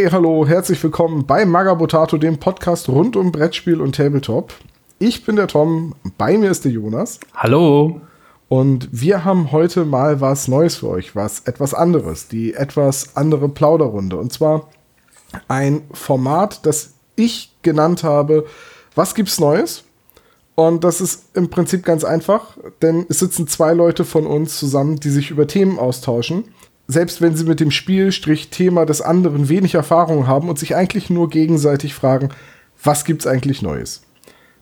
Hey, hallo, herzlich willkommen bei Magabotato, dem Podcast rund um Brettspiel und Tabletop. Ich bin der Tom, bei mir ist der Jonas. Hallo. Und wir haben heute mal was Neues für euch, was etwas anderes, die etwas andere Plauderrunde. Und zwar ein Format, das ich genannt habe, was gibt's Neues? Und das ist im Prinzip ganz einfach, denn es sitzen zwei Leute von uns zusammen, die sich über Themen austauschen. Selbst wenn sie mit dem Spielstrich-Thema des anderen wenig Erfahrung haben und sich eigentlich nur gegenseitig fragen, was gibt's eigentlich Neues?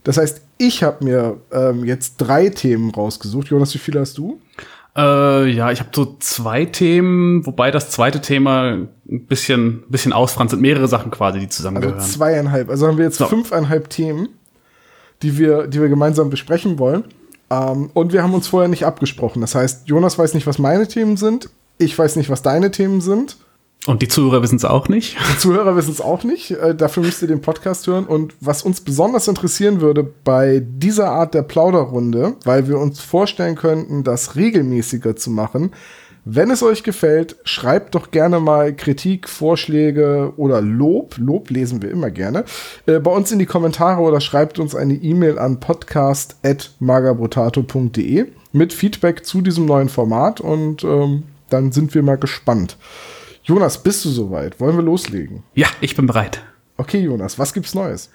Das heißt, ich habe mir ähm, jetzt drei Themen rausgesucht. Jonas, wie viele hast du? Äh, ja, ich habe so zwei Themen, wobei das zweite Thema ein bisschen, bisschen ausfranst sind mehrere Sachen quasi, die zusammengehören. Also zweieinhalb. Also haben wir jetzt so. fünfeinhalb Themen, die wir, die wir gemeinsam besprechen wollen. Ähm, und wir haben uns vorher nicht abgesprochen. Das heißt, Jonas weiß nicht, was meine Themen sind. Ich weiß nicht, was deine Themen sind. Und die Zuhörer wissen es auch nicht. Die Zuhörer wissen es auch nicht. Äh, dafür müsst ihr den Podcast hören. Und was uns besonders interessieren würde bei dieser Art der Plauderrunde, weil wir uns vorstellen könnten, das regelmäßiger zu machen, wenn es euch gefällt, schreibt doch gerne mal Kritik, Vorschläge oder Lob. Lob lesen wir immer gerne. Äh, bei uns in die Kommentare oder schreibt uns eine E-Mail an podcast.magabotato.de mit Feedback zu diesem neuen Format und ähm, dann sind wir mal gespannt. Jonas, bist du soweit? Wollen wir loslegen? Ja, ich bin bereit. Okay, Jonas, was gibt's Neues?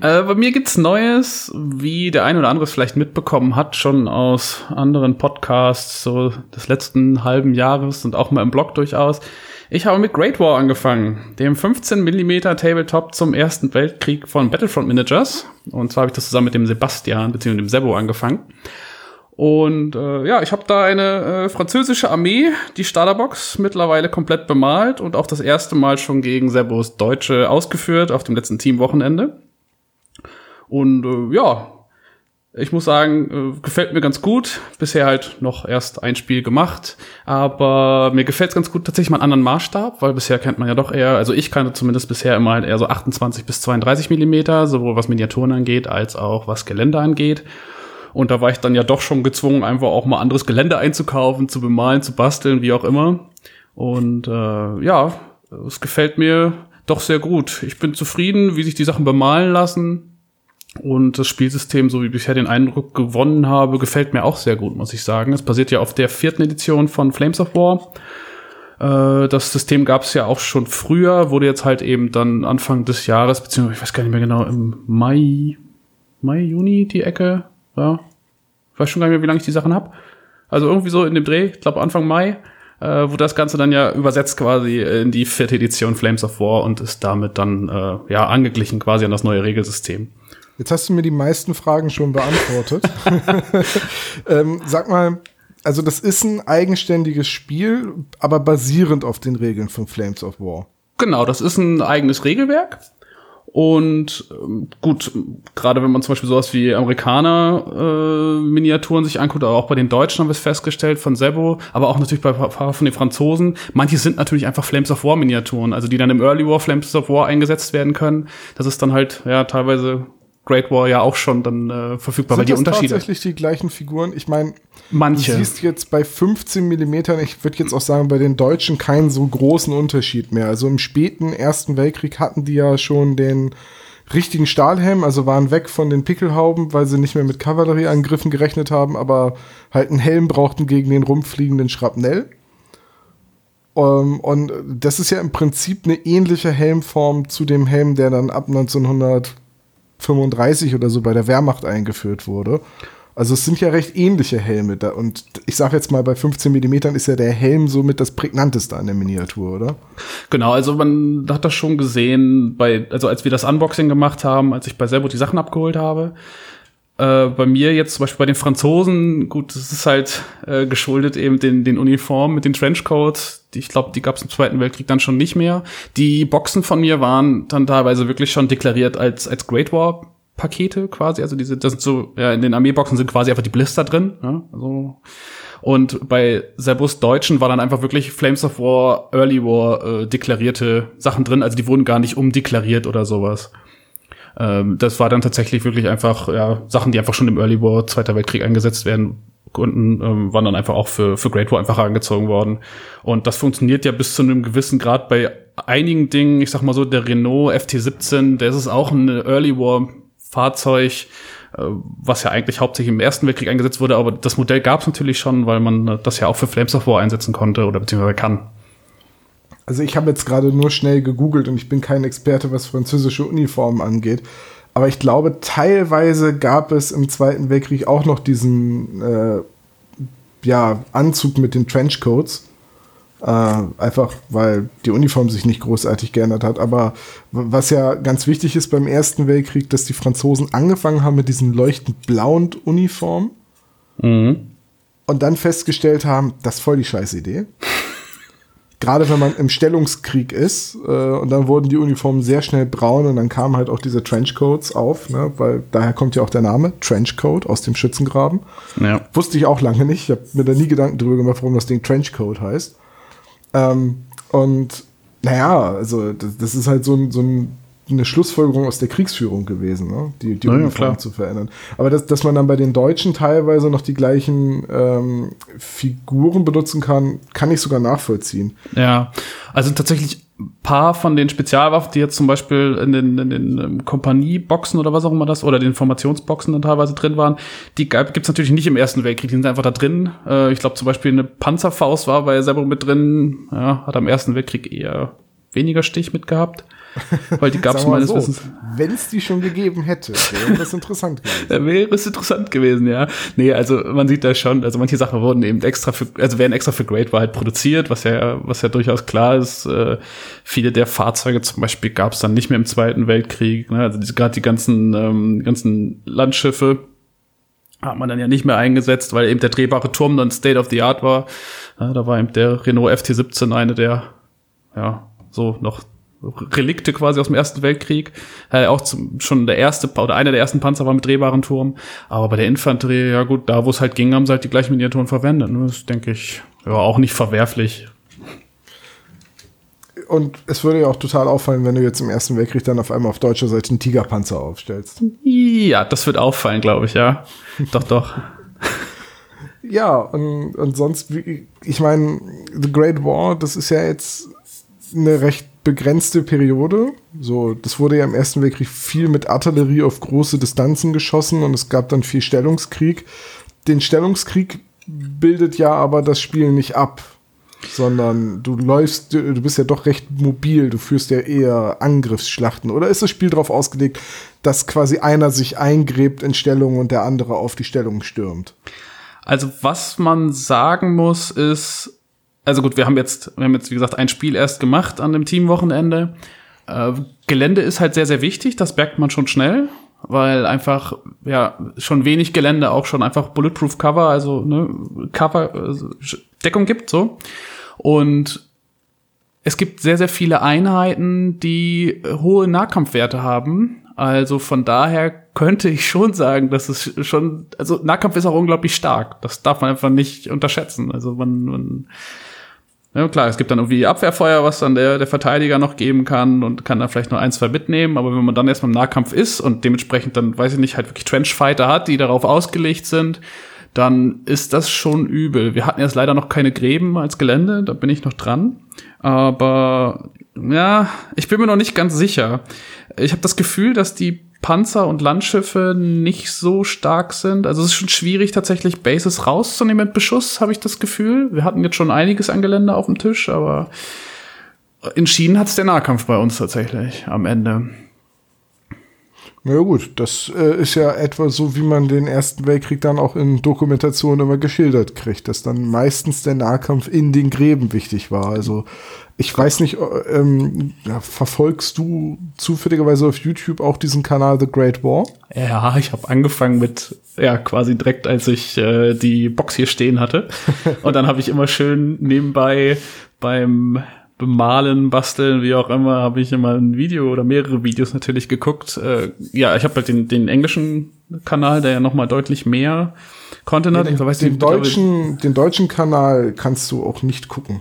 Äh, bei mir gibt's Neues, wie der ein oder andere es vielleicht mitbekommen hat, schon aus anderen Podcasts so des letzten halben Jahres und auch mal im Blog durchaus. Ich habe mit Great War angefangen, dem 15 mm Tabletop zum Ersten Weltkrieg von Battlefront Managers. Und zwar habe ich das zusammen mit dem Sebastian bzw. dem Sebo angefangen. Und äh, ja, ich habe da eine äh, französische Armee, die Starterbox, mittlerweile komplett bemalt und auch das erste Mal schon gegen Sebos Deutsche ausgeführt auf dem letzten Teamwochenende. Und äh, ja, ich muss sagen, äh, gefällt mir ganz gut. Bisher halt noch erst ein Spiel gemacht, aber mir gefällt es ganz gut tatsächlich mal einen anderen Maßstab, weil bisher kennt man ja doch eher, also ich kannte zumindest bisher immer halt eher so 28 bis 32 Millimeter, sowohl was Miniaturen angeht als auch was Gelände angeht. Und da war ich dann ja doch schon gezwungen, einfach auch mal anderes Gelände einzukaufen, zu bemalen, zu basteln, wie auch immer. Und äh, ja, es gefällt mir doch sehr gut. Ich bin zufrieden, wie sich die Sachen bemalen lassen. Und das Spielsystem, so wie ich bisher den Eindruck gewonnen habe, gefällt mir auch sehr gut, muss ich sagen. Es basiert ja auf der vierten Edition von Flames of War. Äh, das System gab es ja auch schon früher, wurde jetzt halt eben dann Anfang des Jahres, beziehungsweise ich weiß gar nicht mehr genau, im Mai, Mai, Juni die Ecke ja. Ich weiß schon gar nicht mehr, wie lange ich die Sachen habe. Also irgendwie so in dem Dreh, ich glaube Anfang Mai, äh, wurde das Ganze dann ja übersetzt quasi in die vierte Edition Flames of War und ist damit dann äh, ja angeglichen quasi an das neue Regelsystem. Jetzt hast du mir die meisten Fragen schon beantwortet. ähm, sag mal, also das ist ein eigenständiges Spiel, aber basierend auf den Regeln von Flames of War. Genau, das ist ein eigenes Regelwerk. Und ähm, gut, gerade wenn man zum Beispiel sowas wie Amerikaner-Miniaturen äh, sich anguckt, aber auch bei den Deutschen haben wir es festgestellt, von Sebo, aber auch natürlich bei von den Franzosen. Manche sind natürlich einfach Flames of War-Miniaturen, also die dann im Early War Flames of War eingesetzt werden können. Das ist dann halt ja teilweise Great War ja auch schon dann äh, verfügbar, Sind weil die das Unterschiede. tatsächlich die gleichen Figuren? Ich meine, Manche. du siehst jetzt bei 15 Millimetern, ich würde jetzt auch sagen, bei den Deutschen keinen so großen Unterschied mehr. Also im späten Ersten Weltkrieg hatten die ja schon den richtigen Stahlhelm, also waren weg von den Pickelhauben, weil sie nicht mehr mit Kavallerieangriffen gerechnet haben, aber halt einen Helm brauchten gegen den rumfliegenden Schrapnell. Um, ähm, und das ist ja im Prinzip eine ähnliche Helmform zu dem Helm, der dann ab 1900 35 oder so bei der Wehrmacht eingeführt wurde. Also es sind ja recht ähnliche Helme da und ich sage jetzt mal bei 15 Millimetern ist ja der Helm somit das prägnanteste an der Miniatur, oder? Genau, also man hat das schon gesehen bei also als wir das Unboxing gemacht haben, als ich bei Serbo die Sachen abgeholt habe, äh, bei mir jetzt zum Beispiel bei den Franzosen, gut, das ist halt äh, geschuldet eben den, den Uniformen mit den Trenchcoats. Die, ich glaube, die gab es im Zweiten Weltkrieg dann schon nicht mehr. Die Boxen von mir waren dann teilweise wirklich schon deklariert als, als Great War Pakete quasi. Also diese, das sind so, ja, in den Armeeboxen sind quasi einfach die Blister drin. Ja, also. Und bei Serbus Deutschen war dann einfach wirklich Flames of War, Early War äh, deklarierte Sachen drin. Also die wurden gar nicht umdeklariert oder sowas. Ähm, das war dann tatsächlich wirklich einfach ja, Sachen, die einfach schon im Early War, Zweiter Weltkrieg eingesetzt werden Kunden ähm, waren dann einfach auch für, für Great War einfach angezogen worden. Und das funktioniert ja bis zu einem gewissen Grad bei einigen Dingen. Ich sag mal so, der Renault FT17, der ist auch ein Early War Fahrzeug, äh, was ja eigentlich hauptsächlich im Ersten Weltkrieg eingesetzt wurde, aber das Modell gab es natürlich schon, weil man das ja auch für Flames of War einsetzen konnte oder beziehungsweise kann. Also ich habe jetzt gerade nur schnell gegoogelt und ich bin kein Experte, was französische Uniformen angeht. Aber ich glaube, teilweise gab es im Zweiten Weltkrieg auch noch diesen äh, ja, Anzug mit den Trenchcoats. Äh, einfach weil die Uniform sich nicht großartig geändert hat. Aber was ja ganz wichtig ist beim Ersten Weltkrieg, dass die Franzosen angefangen haben mit diesen leuchtend blauen Uniformen. Mhm. Und dann festgestellt haben, das ist voll die scheiß Idee. Gerade wenn man im Stellungskrieg ist, äh, und dann wurden die Uniformen sehr schnell braun und dann kamen halt auch diese Trenchcoats auf, ne, weil daher kommt ja auch der Name, Trenchcoat aus dem Schützengraben. Ja. Wusste ich auch lange nicht. Ich habe mir da nie Gedanken drüber gemacht, warum das Ding Trenchcoat heißt. Ähm, und naja, also das, das ist halt so ein, so ein eine Schlussfolgerung aus der Kriegsführung gewesen, ne? die, die ja, Uniform ja, zu verändern. Aber dass, dass man dann bei den Deutschen teilweise noch die gleichen ähm, Figuren benutzen kann, kann ich sogar nachvollziehen. Ja, also tatsächlich ein paar von den Spezialwaffen, die jetzt zum Beispiel in den, in den ähm, Kompanieboxen oder was auch immer das, oder den Informationsboxen dann teilweise drin waren, die gibt's natürlich nicht im Ersten Weltkrieg, die sind einfach da drin. Äh, ich glaube zum Beispiel eine Panzerfaust war bei selber mit drin, ja, hat am Ersten Weltkrieg eher weniger Stich mitgehabt. Weil die gab es meines so, Wissens. Wenn es die schon gegeben hätte, wäre das interessant gewesen. wäre es interessant gewesen, ja. Nee, also man sieht da schon, also manche Sachen wurden eben extra für, also werden extra für Great halt produziert, was ja, was ja durchaus klar ist. Äh, viele der Fahrzeuge zum Beispiel gab es dann nicht mehr im Zweiten Weltkrieg. Ne? Also gerade die ganzen, ähm, ganzen Landschiffe hat man dann ja nicht mehr eingesetzt, weil eben der drehbare Turm dann State of the Art war. Ja, da war eben der Renault FT17 eine der, ja, so noch Relikte quasi aus dem Ersten Weltkrieg. Äh, auch zum, schon der erste oder einer der ersten Panzer war mit drehbaren Turm. Aber bei der Infanterie, ja gut, da wo es halt ging, haben sie halt die gleichen Miniaturen verwendet. Ne? Das denke ich ja auch nicht verwerflich. Und es würde ja auch total auffallen, wenn du jetzt im Ersten Weltkrieg dann auf einmal auf deutscher Seite einen Tigerpanzer aufstellst. Ja, das wird auffallen, glaube ich, ja. doch, doch. Ja, und, und sonst, ich meine, The Great War, das ist ja jetzt eine recht begrenzte Periode. So, das wurde ja im Ersten Weltkrieg viel mit Artillerie auf große Distanzen geschossen und es gab dann viel Stellungskrieg. Den Stellungskrieg bildet ja aber das Spiel nicht ab, sondern du läufst, du bist ja doch recht mobil, du führst ja eher Angriffsschlachten. Oder ist das Spiel darauf ausgelegt, dass quasi einer sich eingräbt in Stellung und der andere auf die Stellung stürmt? Also was man sagen muss, ist, also gut, wir haben jetzt, wir haben jetzt, wie gesagt, ein Spiel erst gemacht an dem Teamwochenende. Äh, Gelände ist halt sehr, sehr wichtig, das merkt man schon schnell, weil einfach, ja, schon wenig Gelände auch schon einfach Bulletproof Cover, also ne, Cover, also Deckung gibt, so. Und es gibt sehr, sehr viele Einheiten, die hohe Nahkampfwerte haben. Also von daher könnte ich schon sagen, dass es schon, also Nahkampf ist auch unglaublich stark. Das darf man einfach nicht unterschätzen. Also man, man ja, klar, es gibt dann irgendwie Abwehrfeuer, was dann der, der Verteidiger noch geben kann und kann dann vielleicht nur ein, zwei mitnehmen. Aber wenn man dann erstmal im Nahkampf ist und dementsprechend dann, weiß ich nicht, halt wirklich Trenchfighter hat, die darauf ausgelegt sind, dann ist das schon übel. Wir hatten jetzt leider noch keine Gräben als Gelände, da bin ich noch dran. Aber ja, ich bin mir noch nicht ganz sicher. Ich habe das Gefühl, dass die Panzer und Landschiffe nicht so stark sind. Also es ist schon schwierig, tatsächlich Bases rauszunehmen mit Beschuss, habe ich das Gefühl. Wir hatten jetzt schon einiges an Gelände auf dem Tisch, aber entschieden hat es der Nahkampf bei uns tatsächlich am Ende. Na ja, gut, das äh, ist ja etwa so, wie man den Ersten Weltkrieg dann auch in Dokumentationen immer geschildert kriegt, dass dann meistens der Nahkampf in den Gräben wichtig war. Also ich weiß nicht, äh, ähm, ja, verfolgst du zufälligerweise auf YouTube auch diesen Kanal The Great War? Ja, ich habe angefangen mit, ja, quasi direkt, als ich äh, die Box hier stehen hatte. Und dann habe ich immer schön nebenbei beim Bemalen, Basteln, wie auch immer, habe ich immer ein Video oder mehrere Videos natürlich geguckt. Äh, ja, ich habe halt den, den englischen Kanal, der ja noch mal deutlich mehr Content hat. Den, den, deutschen, den deutschen Kanal kannst du auch nicht gucken.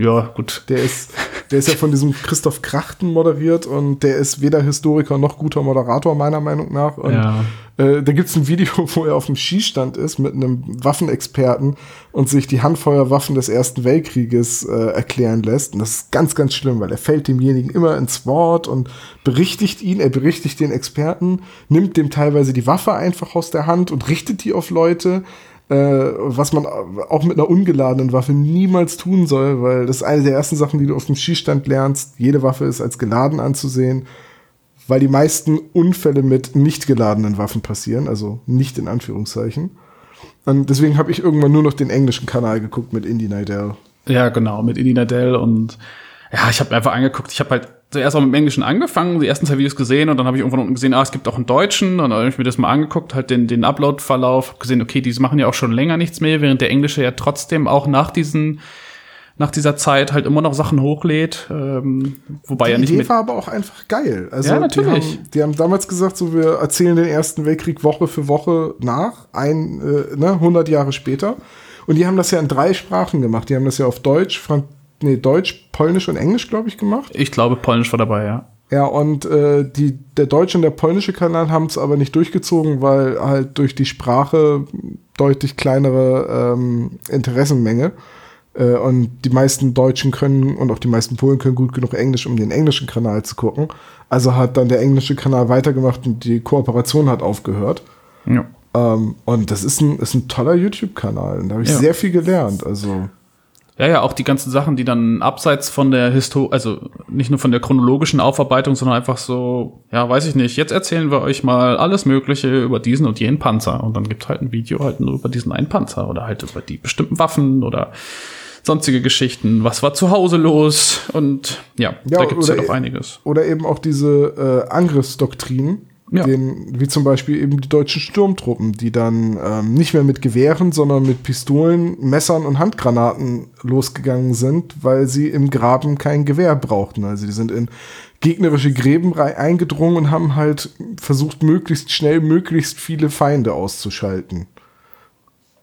Ja, gut. Der ist, Der ist ja von diesem Christoph Krachten moderiert und der ist weder Historiker noch guter Moderator, meiner Meinung nach. Und Ja. äh, da gibt's ein Video, wo er auf dem Schießstand ist mit einem Waffenexperten und sich die Handfeuerwaffen des Ersten Weltkrieges äh, erklären lässt. Und das ist ganz, ganz schlimm, weil er fällt demjenigen immer ins Wort und berichtigt ihn, er berichtigt den Experten, nimmt dem teilweise die Waffe einfach aus der Hand und richtet die auf Leute äh, was man auch mit einer ungeladenen Waffe niemals tun soll, weil das ist eine der ersten Sachen, die du auf dem Schießstand lernst. Jede Waffe ist als geladen anzusehen, weil die meisten Unfälle mit nicht geladenen Waffen passieren, also nicht in Anführungszeichen. Und deswegen habe ich irgendwann nur noch den englischen Kanal geguckt mit Indie Nidell. Ja, genau, mit Indie Nadell und ja, ich habe einfach angeguckt. Ich habe halt zuerst auch mit dem Englischen angefangen, die ersten zwei Videos gesehen und dann habe ich irgendwann unten gesehen, ah, es gibt auch einen Deutschen und dann habe ich mir das mal angeguckt, halt den, den Upload-Verlauf, hab gesehen, okay, die machen ja auch schon länger nichts mehr, während der Englische ja trotzdem auch nach diesen nach dieser Zeit halt immer noch Sachen hochlädt, ähm, wobei Die ja nicht Idee mit war aber auch einfach geil. Also Ja, natürlich. Die haben, die haben damals gesagt, so wir erzählen den Ersten Weltkrieg Woche für Woche nach, ein, äh, ne, 100 Jahre später. Und die haben das ja in drei Sprachen gemacht. Die haben das ja auf Deutsch, Frank nee, Deutsch, Polnisch und Englisch, glaube ich, gemacht. ich glaube, Polnisch war dabei, ja. Ja, und äh, die, der deutsche und der polnische Kanal haben es aber nicht durchgezogen, weil halt durch die Sprache deutlich kleinere ähm, Interessenmenge. Äh, und die meisten Deutschen können und auch die meisten Polen können gut genug Englisch, um den englischen Kanal zu gucken. Also hat dann der englische Kanal weitergemacht und die Kooperation hat aufgehört. ja. Ähm, und das ist ein, ist ein toller YouTube-Kanal. Da habe ich Ja. sehr viel gelernt. Also Ja, ja, auch die ganzen Sachen, die dann abseits von der Histo also nicht nur von der chronologischen Aufarbeitung, sondern einfach so, ja, weiß ich nicht, jetzt erzählen wir euch mal alles Mögliche über diesen und jenen Panzer. Und dann gibt's halt ein Video halt nur über diesen einen Panzer oder halt über die bestimmten Waffen oder sonstige Geschichten. Was war zu Hause los? Und ja, Ja, da gibt's ja oder- doch einiges. oder eben auch diese äh, Angriffsdoktrinen, Ja. den, wie zum Beispiel eben die deutschen Sturmtruppen, die dann ähm, nicht mehr mit Gewehren, sondern mit Pistolen, Messern und Handgranaten losgegangen sind, weil sie im Graben kein Gewehr brauchten. Also die sind in gegnerische Gräben eingedrungen und haben halt versucht, möglichst schnell möglichst viele Feinde auszuschalten.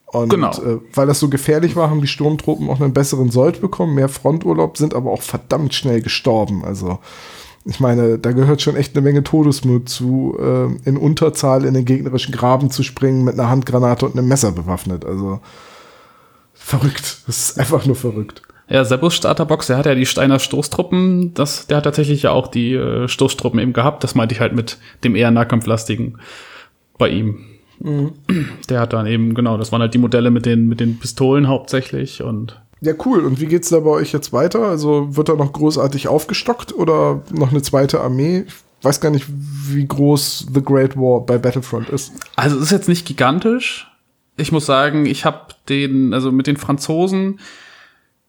Und Genau. äh, weil das so gefährlich war, haben die Sturmtruppen auch einen besseren Sold bekommen, mehr Fronturlaub, sind aber auch verdammt schnell gestorben. Also ich meine, da gehört schon echt eine Menge Todesmut zu, äh, in Unterzahl in den gegnerischen Graben zu springen, mit einer Handgranate und einem Messer bewaffnet. Also verrückt. Das ist einfach nur verrückt. Ja, Sebus Starterbox, der hat ja die Steiner Stoßtruppen, das, der hat tatsächlich ja auch die äh, Stoßtruppen eben gehabt. Das meinte ich halt mit dem eher nahkampflastigen bei ihm. Der hat dann eben, genau, das waren halt die Modelle mit den, mit den Pistolen hauptsächlich und Ja, cool. Und wie geht's da bei euch jetzt weiter? Also wird da noch großartig aufgestockt oder noch eine zweite Armee? Ich weiß gar nicht, wie groß The Great War bei Battlefront ist. Also es ist jetzt nicht gigantisch. Ich muss sagen, ich habe den, also mit den Franzosen,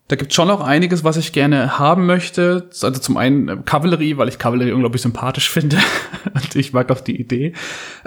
da gibt schon noch einiges, was ich gerne haben möchte. Also zum einen äh, Kavallerie, weil ich Kavallerie unglaublich sympathisch finde. Und ich mag auch die Idee.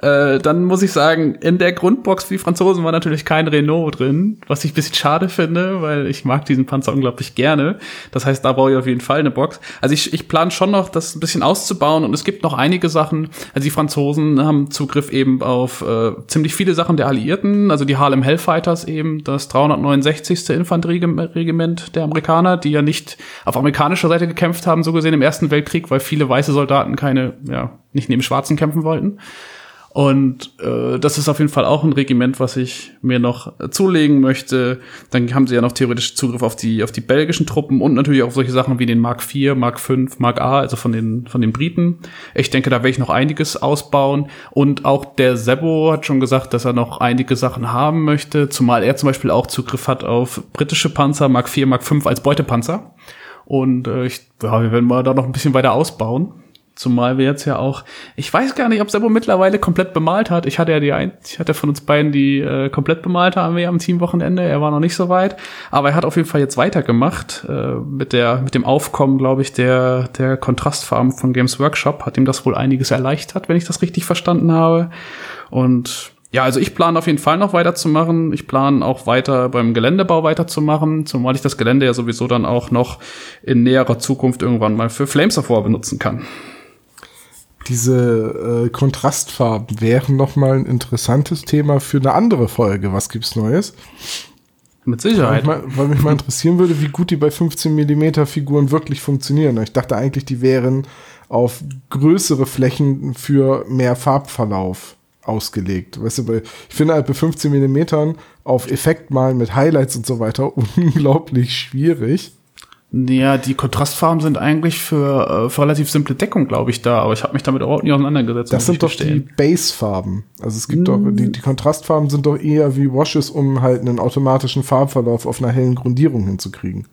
Äh, dann muss ich sagen, in der Grundbox für die Franzosen war natürlich kein Renault drin, was ich ein bisschen schade finde, weil ich mag diesen Panzer unglaublich gerne. Das heißt, da brauche ich auf jeden Fall eine Box. Also ich, ich plane schon noch, das ein bisschen auszubauen und es gibt noch einige Sachen. Also die Franzosen haben Zugriff eben auf äh, ziemlich viele Sachen der Alliierten, also die Harlem Hellfighters eben, das 369. Infanterieregiment der Amerikaner, die ja nicht auf amerikanischer Seite gekämpft haben, so gesehen im Ersten Weltkrieg, weil viele weiße Soldaten keine, ja, nicht neben Schwarzen kämpfen wollten. Und äh, das ist auf jeden Fall auch ein Regiment, was ich mir noch äh, zulegen möchte. Dann haben sie ja noch theoretisch Zugriff auf die auf die belgischen Truppen und natürlich auf solche Sachen wie den Mark IV, Mark V, Mark A, also von den von den Briten. Ich denke, da werde ich noch einiges ausbauen. Und auch der Sebo hat schon gesagt, dass er noch einige Sachen haben möchte, zumal er zum Beispiel auch Zugriff hat auf britische Panzer, Mark IV, Mark V als Beutepanzer. Und äh, ich, ja, wir werden mal da noch ein bisschen weiter ausbauen. Zumal wir jetzt ja auch, ich weiß gar nicht, ob Sebo mittlerweile komplett bemalt hat. Ich hatte ja die ein, ich hatte von uns beiden die äh, komplett bemalte Armee am Teamwochenende. Er war noch nicht so weit, aber er hat auf jeden Fall jetzt weitergemacht äh, mit der mit dem Aufkommen, glaube ich, der der Kontrastfarben von Games Workshop hat ihm das wohl einiges erleichtert, wenn ich das richtig verstanden habe. Und ja, also ich plane auf jeden Fall noch weiterzumachen. Ich plane auch weiter beim Geländebau weiterzumachen, zumal ich das Gelände ja sowieso dann auch noch in näherer Zukunft irgendwann mal für Flames War benutzen kann. Diese äh, Kontrastfarben wären noch mal ein interessantes Thema für eine andere Folge. Was gibt's Neues? Mit Sicherheit. Weil mich, mal, weil mich mal interessieren würde, wie gut die bei 15 mm Figuren wirklich funktionieren. Ich dachte eigentlich, die wären auf größere Flächen für mehr Farbverlauf ausgelegt. Weißt du, bei, ich finde halt bei 15 mm auf Effekt malen mit Highlights und so weiter unglaublich schwierig. Ja, die Kontrastfarben sind eigentlich für, äh, für relativ simple Deckung, glaube ich, da, aber ich habe mich damit überhaupt nie auseinandergesetzt. Das sind doch die Base-Farben. Also es gibt mm. doch, die, die Kontrastfarben sind doch eher wie Washes, um halt einen automatischen Farbverlauf auf einer hellen Grundierung hinzukriegen.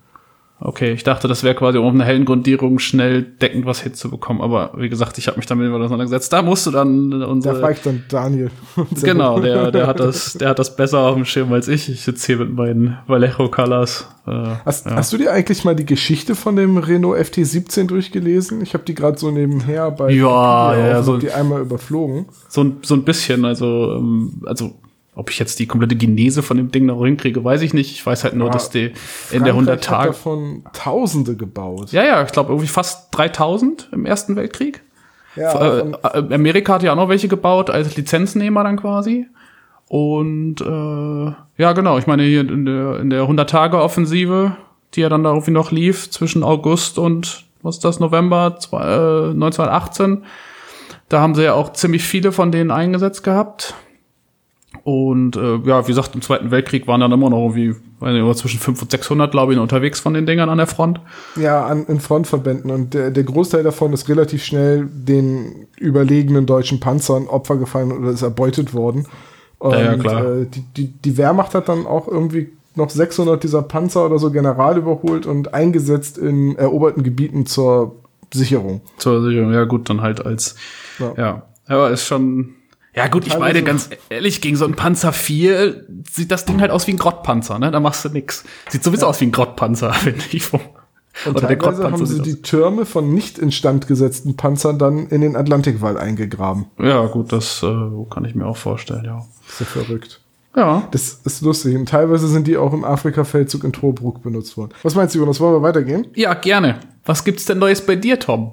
Okay, ich dachte, das wäre quasi, um auf einer hellen Grundierung schnell deckend was hinzubekommen. Aber wie gesagt, ich habe mich damit auseinandergesetzt. Da musst du dann unsere. Da fragt dann Daniel. genau, der, der hat das, der hat das besser auf dem Schirm als ich. Ich sitze hier mit meinen Vallejo Colors. Äh, hast, ja. hast du dir eigentlich mal die Geschichte von dem Renault FT17 durchgelesen? Ich habe die gerade so nebenher bei ja, ja, so, die einmal überflogen. So, so ein bisschen, also, ähm, also ob ich jetzt die komplette Genese von dem Ding noch hinkriege, weiß ich nicht. Ich weiß halt nur, ja, dass die Frankreich in der 100 Tage davon Tausende gebaut. Ja, ja, ich glaube irgendwie fast 3000 im Ersten Weltkrieg. Ja, äh, äh, Amerika hat ja auch noch welche gebaut als Lizenznehmer dann quasi. Und äh, ja, genau. Ich meine hier in der in der 100 Tage Offensive, die ja dann da irgendwie noch lief zwischen August und was ist das November zwei, äh, 1918. Da haben sie ja auch ziemlich viele von denen eingesetzt gehabt. Und äh, ja, wie gesagt, im Zweiten Weltkrieg waren dann immer noch irgendwie weiß nicht, zwischen 500 und 600, glaube ich, unterwegs von den Dingern an der Front. Ja, an, in Frontverbänden. Und der, der Großteil davon ist relativ schnell den überlegenen deutschen Panzern Opfer gefallen oder ist erbeutet worden. Und, ja, ja, klar. Äh, die, die, die Wehrmacht hat dann auch irgendwie noch 600 dieser Panzer oder so general überholt und eingesetzt in eroberten Gebieten zur Sicherung. Zur Sicherung, ja gut, dann halt als, ja, ja. aber ist schon, ja gut, ich meine, ganz ehrlich, gegen so einen Panzer 4 sieht das Ding halt aus wie ein Grottpanzer, ne? Da machst du nix. Sieht sowieso ja. aus wie ein Grottpanzer, finde ich. Vom, und oder teilweise haben sie die Türme von nicht instand gesetzten Panzern dann in den Atlantikwall eingegraben. Ja, gut, das äh, kann ich mir auch vorstellen, ja. ist ja verrückt. Ja. Das ist lustig. Und teilweise sind die auch im Afrika-Feldzug in Tobruk benutzt worden. Was meinst du, Jonas? Wollen wir weitergehen? Ja, gerne. Was gibt's denn Neues bei dir, Tom?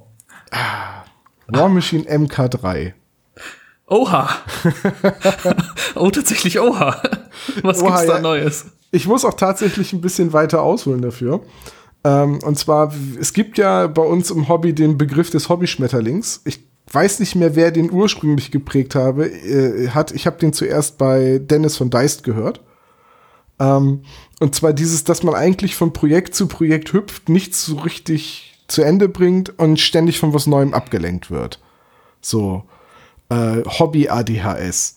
War Machine MK3. Oha. oh, tatsächlich Oha. Was Oha, gibt's da ja. Neues? Ich muss auch tatsächlich ein bisschen weiter ausholen dafür. Ähm, und zwar, es gibt ja bei uns im Hobby den Begriff des Hobbyschmetterlings. Ich weiß nicht mehr, wer den ursprünglich geprägt habe, äh, hat. Ich habe den zuerst bei Dennis von Deist gehört. Ähm, und zwar dieses, dass man eigentlich von Projekt zu Projekt hüpft, nichts so richtig zu Ende bringt und ständig von was Neuem abgelenkt wird. So äh, Hobby-ADHS.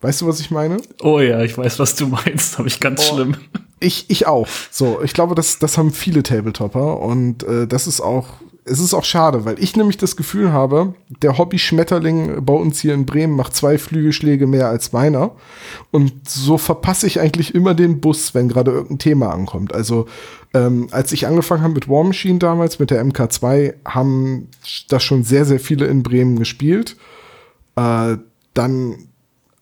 Weißt du, was ich meine? Oh ja, ich weiß, was du meinst. Habe ich ganz oh, schlimm. Ich, ich auch. So, ich glaube, das, das haben viele Tabletopper und äh, das ist auch, es ist auch schade, weil ich nämlich das Gefühl habe, der Hobby-Schmetterling bei uns hier in Bremen macht zwei Flügelschläge mehr als meiner. Und so verpasse ich eigentlich immer den Bus, wenn gerade irgendein Thema ankommt. Also, ähm, als ich angefangen habe mit War Machine damals, mit der MK2, haben das schon sehr, sehr viele in Bremen gespielt. Äh, dann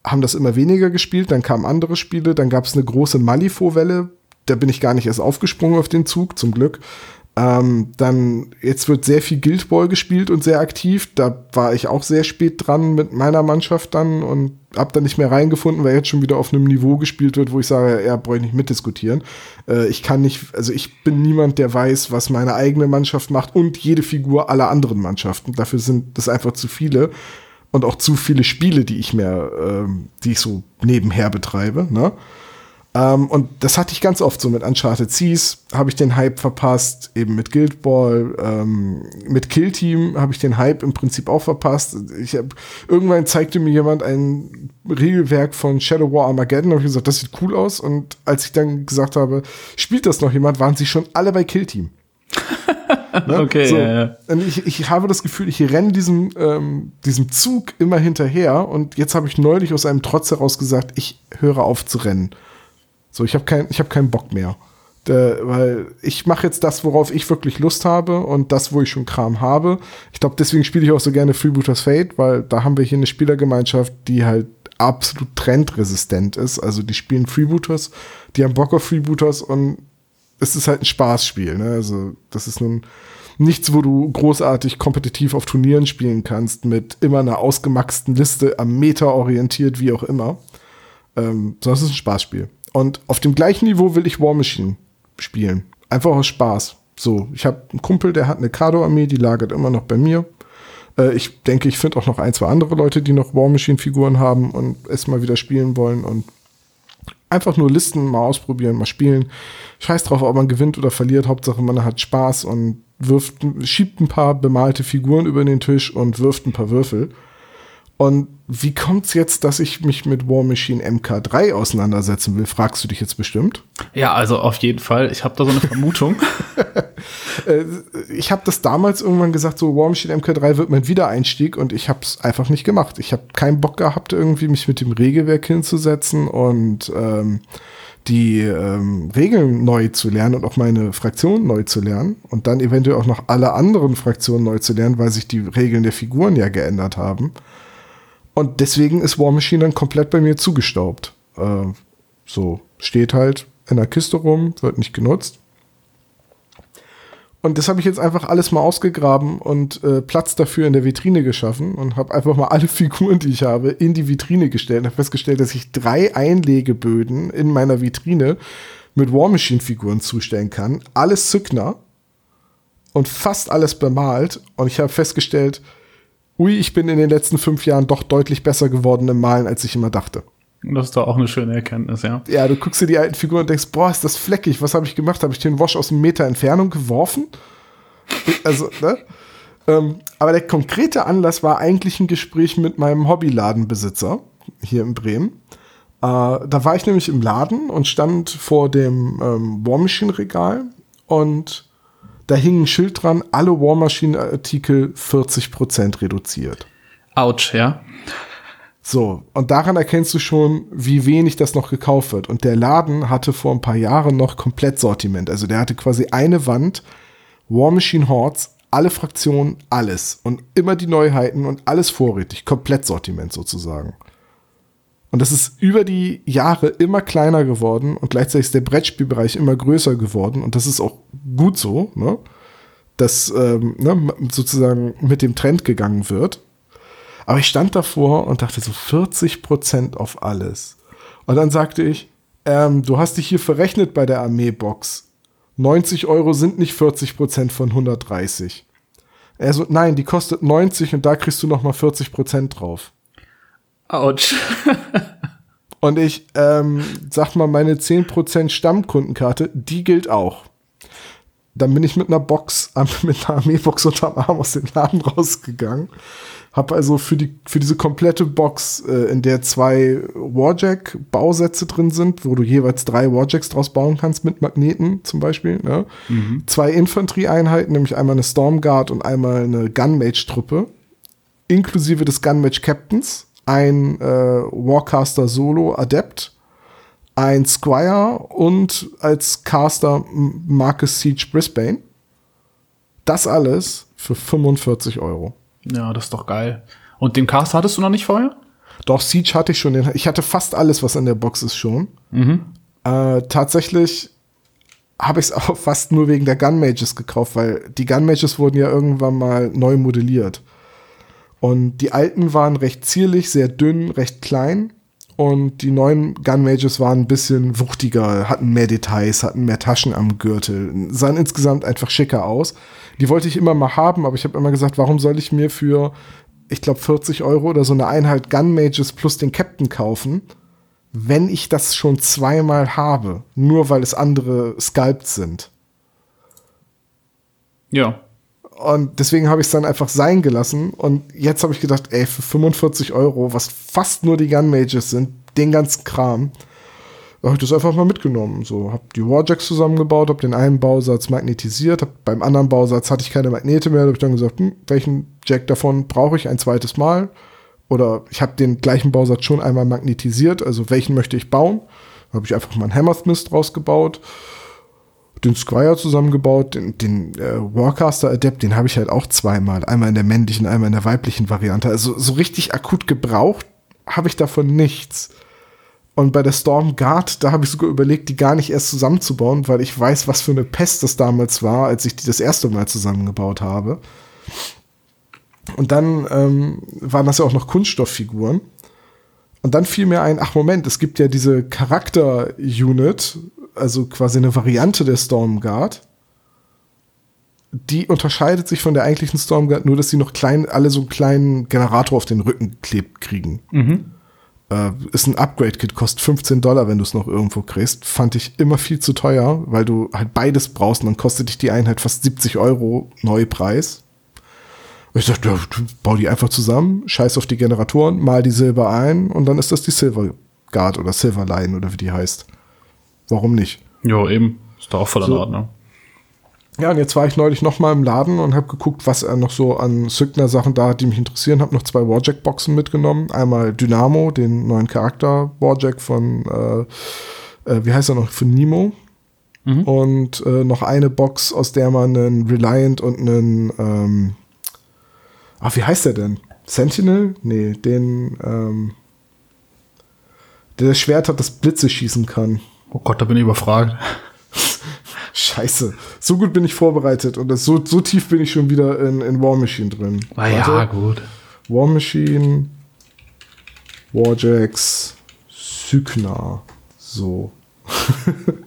haben das immer weniger gespielt, dann kamen andere Spiele, dann gab es eine große Malifaux-Welle, da bin ich gar nicht erst aufgesprungen auf den Zug, zum Glück. Ähm, dann, jetzt wird sehr viel Guild Ball gespielt und sehr aktiv. Da war ich auch sehr spät dran mit meiner Mannschaft dann und hab da nicht mehr reingefunden, weil jetzt schon wieder auf einem Niveau gespielt wird, wo ich sage, ja, brauche ich nicht mitdiskutieren. Äh, ich kann nicht, also ich bin niemand, der weiß, was meine eigene Mannschaft macht und jede Figur aller anderen Mannschaften. Dafür sind das einfach zu viele und auch zu viele Spiele, die ich mir, ähm, die ich so nebenher betreibe. Ne? Ähm, und das hatte ich ganz oft so mit Uncharted Seas, habe ich den Hype verpasst, eben mit Guild Ball, ähm, mit Kill Team habe ich den Hype im Prinzip auch verpasst. Ich hab, irgendwann zeigte mir jemand ein Regelwerk von Shadow War Armageddon und ich gesagt, das sieht cool aus. Und als ich dann gesagt habe, spielt das noch jemand, waren sie schon alle bei Kill Team. ne? Okay. So. Ja, ja. Und ich, ich habe das Gefühl, ich renne diesem, ähm, diesem Zug immer hinterher und jetzt habe ich neulich aus einem Trotz heraus gesagt, ich höre auf zu rennen. So, ich habe kein, ich hab keinen Bock mehr. Der, weil ich mache jetzt das, worauf ich wirklich Lust habe und das, wo ich schon Kram habe. Ich glaube, deswegen spiele ich auch so gerne Freebooters Fate, weil da haben wir hier eine Spielergemeinschaft, die halt absolut trendresistent ist. Also die spielen Freebooters, die haben Bock auf Freebooters und es ist halt ein Spaßspiel. Ne? Also das ist nun nichts, wo du großartig kompetitiv auf Turnieren spielen kannst, mit immer einer ausgemaxten Liste am Meter orientiert, wie auch immer. Ähm, sondern es ist ein Spaßspiel. Und auf dem gleichen Niveau will ich War Machine spielen. Einfach aus Spaß. So, ich habe einen Kumpel, der hat eine Kado-Armee, die lagert immer noch bei mir. Äh, ich denke, ich finde auch noch ein, zwei andere Leute, die noch War Machine-Figuren haben und es mal wieder spielen wollen. Und einfach nur Listen mal ausprobieren, mal spielen. Scheiß drauf, ob man gewinnt oder verliert. Hauptsache, man hat Spaß und wirft, schiebt ein paar bemalte Figuren über den Tisch und wirft ein paar Würfel. Und wie kommt's jetzt, dass ich mich mit War Machine MK3 auseinandersetzen will, fragst du dich jetzt bestimmt? Ja, also auf jeden Fall. Ich habe da so eine Vermutung. Ich habe das damals irgendwann gesagt, so War Machine MK3 wird mein Wiedereinstieg und ich habe es einfach nicht gemacht. Ich habe keinen Bock gehabt, irgendwie mich mit dem Regelwerk hinzusetzen und ähm, die ähm, Regeln neu zu lernen und auch meine Fraktion neu zu lernen und dann eventuell auch noch alle anderen Fraktionen neu zu lernen, weil sich die Regeln der Figuren ja geändert haben. Und deswegen ist War Machine dann komplett bei mir zugestaubt. Äh, so, steht halt in der Kiste rum, wird nicht genutzt. Und das habe ich jetzt einfach alles mal ausgegraben und äh, Platz dafür in der Vitrine geschaffen und habe einfach mal alle Figuren, die ich habe, in die Vitrine gestellt und habe festgestellt, dass ich drei Einlegeböden in meiner Vitrine mit War Machine Figuren zustellen kann. Alles Zückner und fast alles bemalt. Und ich habe festgestellt, ui, ich bin in den letzten fünf Jahren doch deutlich besser geworden im Malen, als ich immer dachte. Das ist doch auch eine schöne Erkenntnis, ja. Ja, du guckst dir die alten Figuren und denkst, boah, ist das fleckig, was habe ich gemacht? Habe ich den Wash aus einem Meter Entfernung geworfen? also, ne? Ähm, aber der konkrete Anlass war eigentlich ein Gespräch mit meinem Hobbyladenbesitzer hier in Bremen. Äh, da war ich nämlich im Laden und stand vor dem ähm, War Machine Regal und da hing ein Schild dran, alle War Machine Artikel 40% reduziert. Autsch, ja. So, und daran erkennst du schon, wie wenig das noch gekauft wird. Und der Laden hatte vor ein paar Jahren noch Komplettsortiment. Also der hatte quasi eine Wand, War Machine Hordes, alle Fraktionen, alles. Und immer die Neuheiten und alles vorrätig. Komplettsortiment sozusagen. Und das ist über die Jahre immer kleiner geworden und gleichzeitig ist der Brettspielbereich immer größer geworden. Und das ist auch gut so, ne? dass ähm, ne, sozusagen mit dem Trend gegangen wird. Aber ich stand davor und dachte so 40 Prozent auf alles. Und dann sagte ich, ähm, du hast dich hier verrechnet bei der Armeebox. 90 Euro sind nicht 40 Prozent von 130. Er so, nein, die kostet 90 und da kriegst du noch mal 40 Prozent drauf. Autsch. und ich, ähm, sag mal, meine 10 Prozent Stammkundenkarte, die gilt auch. Dann bin ich mit einer Box, mit einer Armeebox unterm Arm aus dem Laden rausgegangen habe also für, die, für diese komplette Box, äh, in der zwei Warjack-Bausätze drin sind, wo du jeweils drei Warjacks draus bauen kannst mit Magneten zum Beispiel. Ne? Mhm. Zwei Infanterieeinheiten, nämlich einmal eine Stormguard und einmal eine Gunmage-Truppe, inklusive des Gunmage-Captains, ein äh, Warcaster Solo Adept, ein Squire und als Caster Marcus Siege Brisbane. Das alles für 45 Euro. Ja, das ist doch geil. Und den Cast hattest du noch nicht vorher? Doch, Siege hatte ich schon. Ich hatte fast alles, was in der Box ist, schon. Mhm. Äh, tatsächlich habe ich es auch fast nur wegen der Gun Mages gekauft, weil die Gun Mages wurden ja irgendwann mal neu modelliert. Und die alten waren recht zierlich, sehr dünn, recht klein. Und die neuen Gun Mages waren ein bisschen wuchtiger, hatten mehr Details, hatten mehr Taschen am Gürtel, sahen insgesamt einfach schicker aus. Die wollte ich immer mal haben, aber ich habe immer gesagt, warum soll ich mir für, ich glaube, 40 Euro oder so eine Einheit Gun Mages plus den Captain kaufen, wenn ich das schon zweimal habe, nur weil es andere Sculpts sind. Ja. Und deswegen habe ich es dann einfach sein gelassen. Und jetzt habe ich gedacht, ey, für 45 Euro, was fast nur die Gun Mages sind, den ganzen Kram, habe ich das einfach mal mitgenommen. So, habe die Warjacks zusammengebaut, habe den einen Bausatz magnetisiert, hab, beim anderen Bausatz hatte ich keine Magnete mehr, da habe ich dann gesagt, hm, welchen Jack davon brauche ich ein zweites Mal? Oder ich habe den gleichen Bausatz schon einmal magnetisiert, also welchen möchte ich bauen? Da habe ich einfach mal einen Hammersmith rausgebaut den Squire zusammengebaut, den, den äh, Warcaster Adept, den habe ich halt auch zweimal. Einmal in der männlichen, einmal in der weiblichen Variante. Also so richtig akut gebraucht habe ich davon nichts. Und bei der Storm Guard, da habe ich sogar überlegt, die gar nicht erst zusammenzubauen, weil ich weiß, was für eine Pest das damals war, als ich die das erste Mal zusammengebaut habe. Und dann ähm, waren das ja auch noch Kunststofffiguren. Und dann fiel mir ein, ach Moment, es gibt ja diese Charakter-Unit, also quasi eine Variante der Stormguard. Die unterscheidet sich von der eigentlichen Stormguard nur, dass sie noch klein, alle so einen kleinen Generator auf den Rücken klebt kriegen. Mhm. Äh, ist ein Upgrade-Kit, kostet 15 Dollar, wenn du es noch irgendwo kriegst. Fand ich immer viel zu teuer, weil du halt beides brauchst und dann kostet dich die Einheit fast 70 Euro Neupreis. Ich dachte, ja, bau die einfach zusammen, scheiß auf die Generatoren, mal die Silber ein und dann ist das die Silver Guard oder Silver Line oder wie die heißt. Warum nicht? Jo, eben. Ist doch auch voll in So. Ordnung. Ja, und jetzt war ich neulich noch mal im Laden und habe geguckt, was er noch so an Sygner-Sachen da hat, die mich interessieren. Habe noch zwei Warjack-Boxen mitgenommen. Einmal Dynamo, den neuen Charakter Warjack von, äh, äh, wie heißt er noch, von Nemo. Mhm. Und äh, noch eine Box, aus der man einen Reliant und einen, ähm, ach, wie heißt der denn? Sentinel? Nee, den, ähm, der das Schwert hat, das Blitze schießen kann. Oh Gott, da bin ich überfragt. Scheiße. So gut bin ich vorbereitet und das, so, so tief bin ich schon wieder in, in War Machine drin. Ah ja, Warte. gut. War Machine, Warjacks, Sygna. So.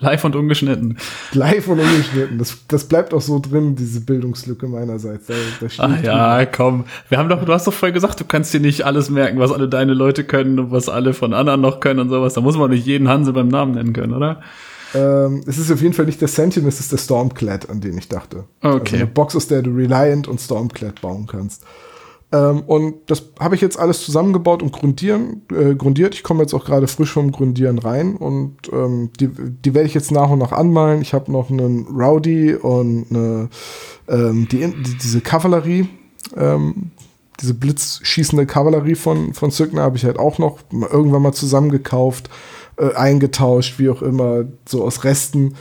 Live und ungeschnitten. Live und ungeschnitten. Das, das bleibt auch so drin, diese Bildungslücke meinerseits. Da, da Ach ja, komm. Wir haben doch, du hast doch vorher gesagt, du kannst dir nicht alles merken, was alle deine Leute können und was alle von anderen noch können und sowas. Da muss man nicht jeden Hansel beim Namen nennen können, oder? Ähm, es ist auf jeden Fall nicht der Sentinel, es ist der Stormclad, an den ich dachte. Okay. Also eine Box, aus der du Reliant und Stormclad bauen kannst. Ähm, und das habe ich jetzt alles zusammengebaut und grundieren, äh, grundiert. Ich komme jetzt auch gerade frisch vom Grundieren rein und ähm, die, die werde ich jetzt nach und nach anmalen. Ich habe noch einen Rowdy und eine, ähm, die, die, diese Kavallerie, ähm, diese blitzschießende Kavallerie von, von Sygna habe ich halt auch noch irgendwann mal zusammengekauft, äh, eingetauscht, wie auch immer, so aus Resten.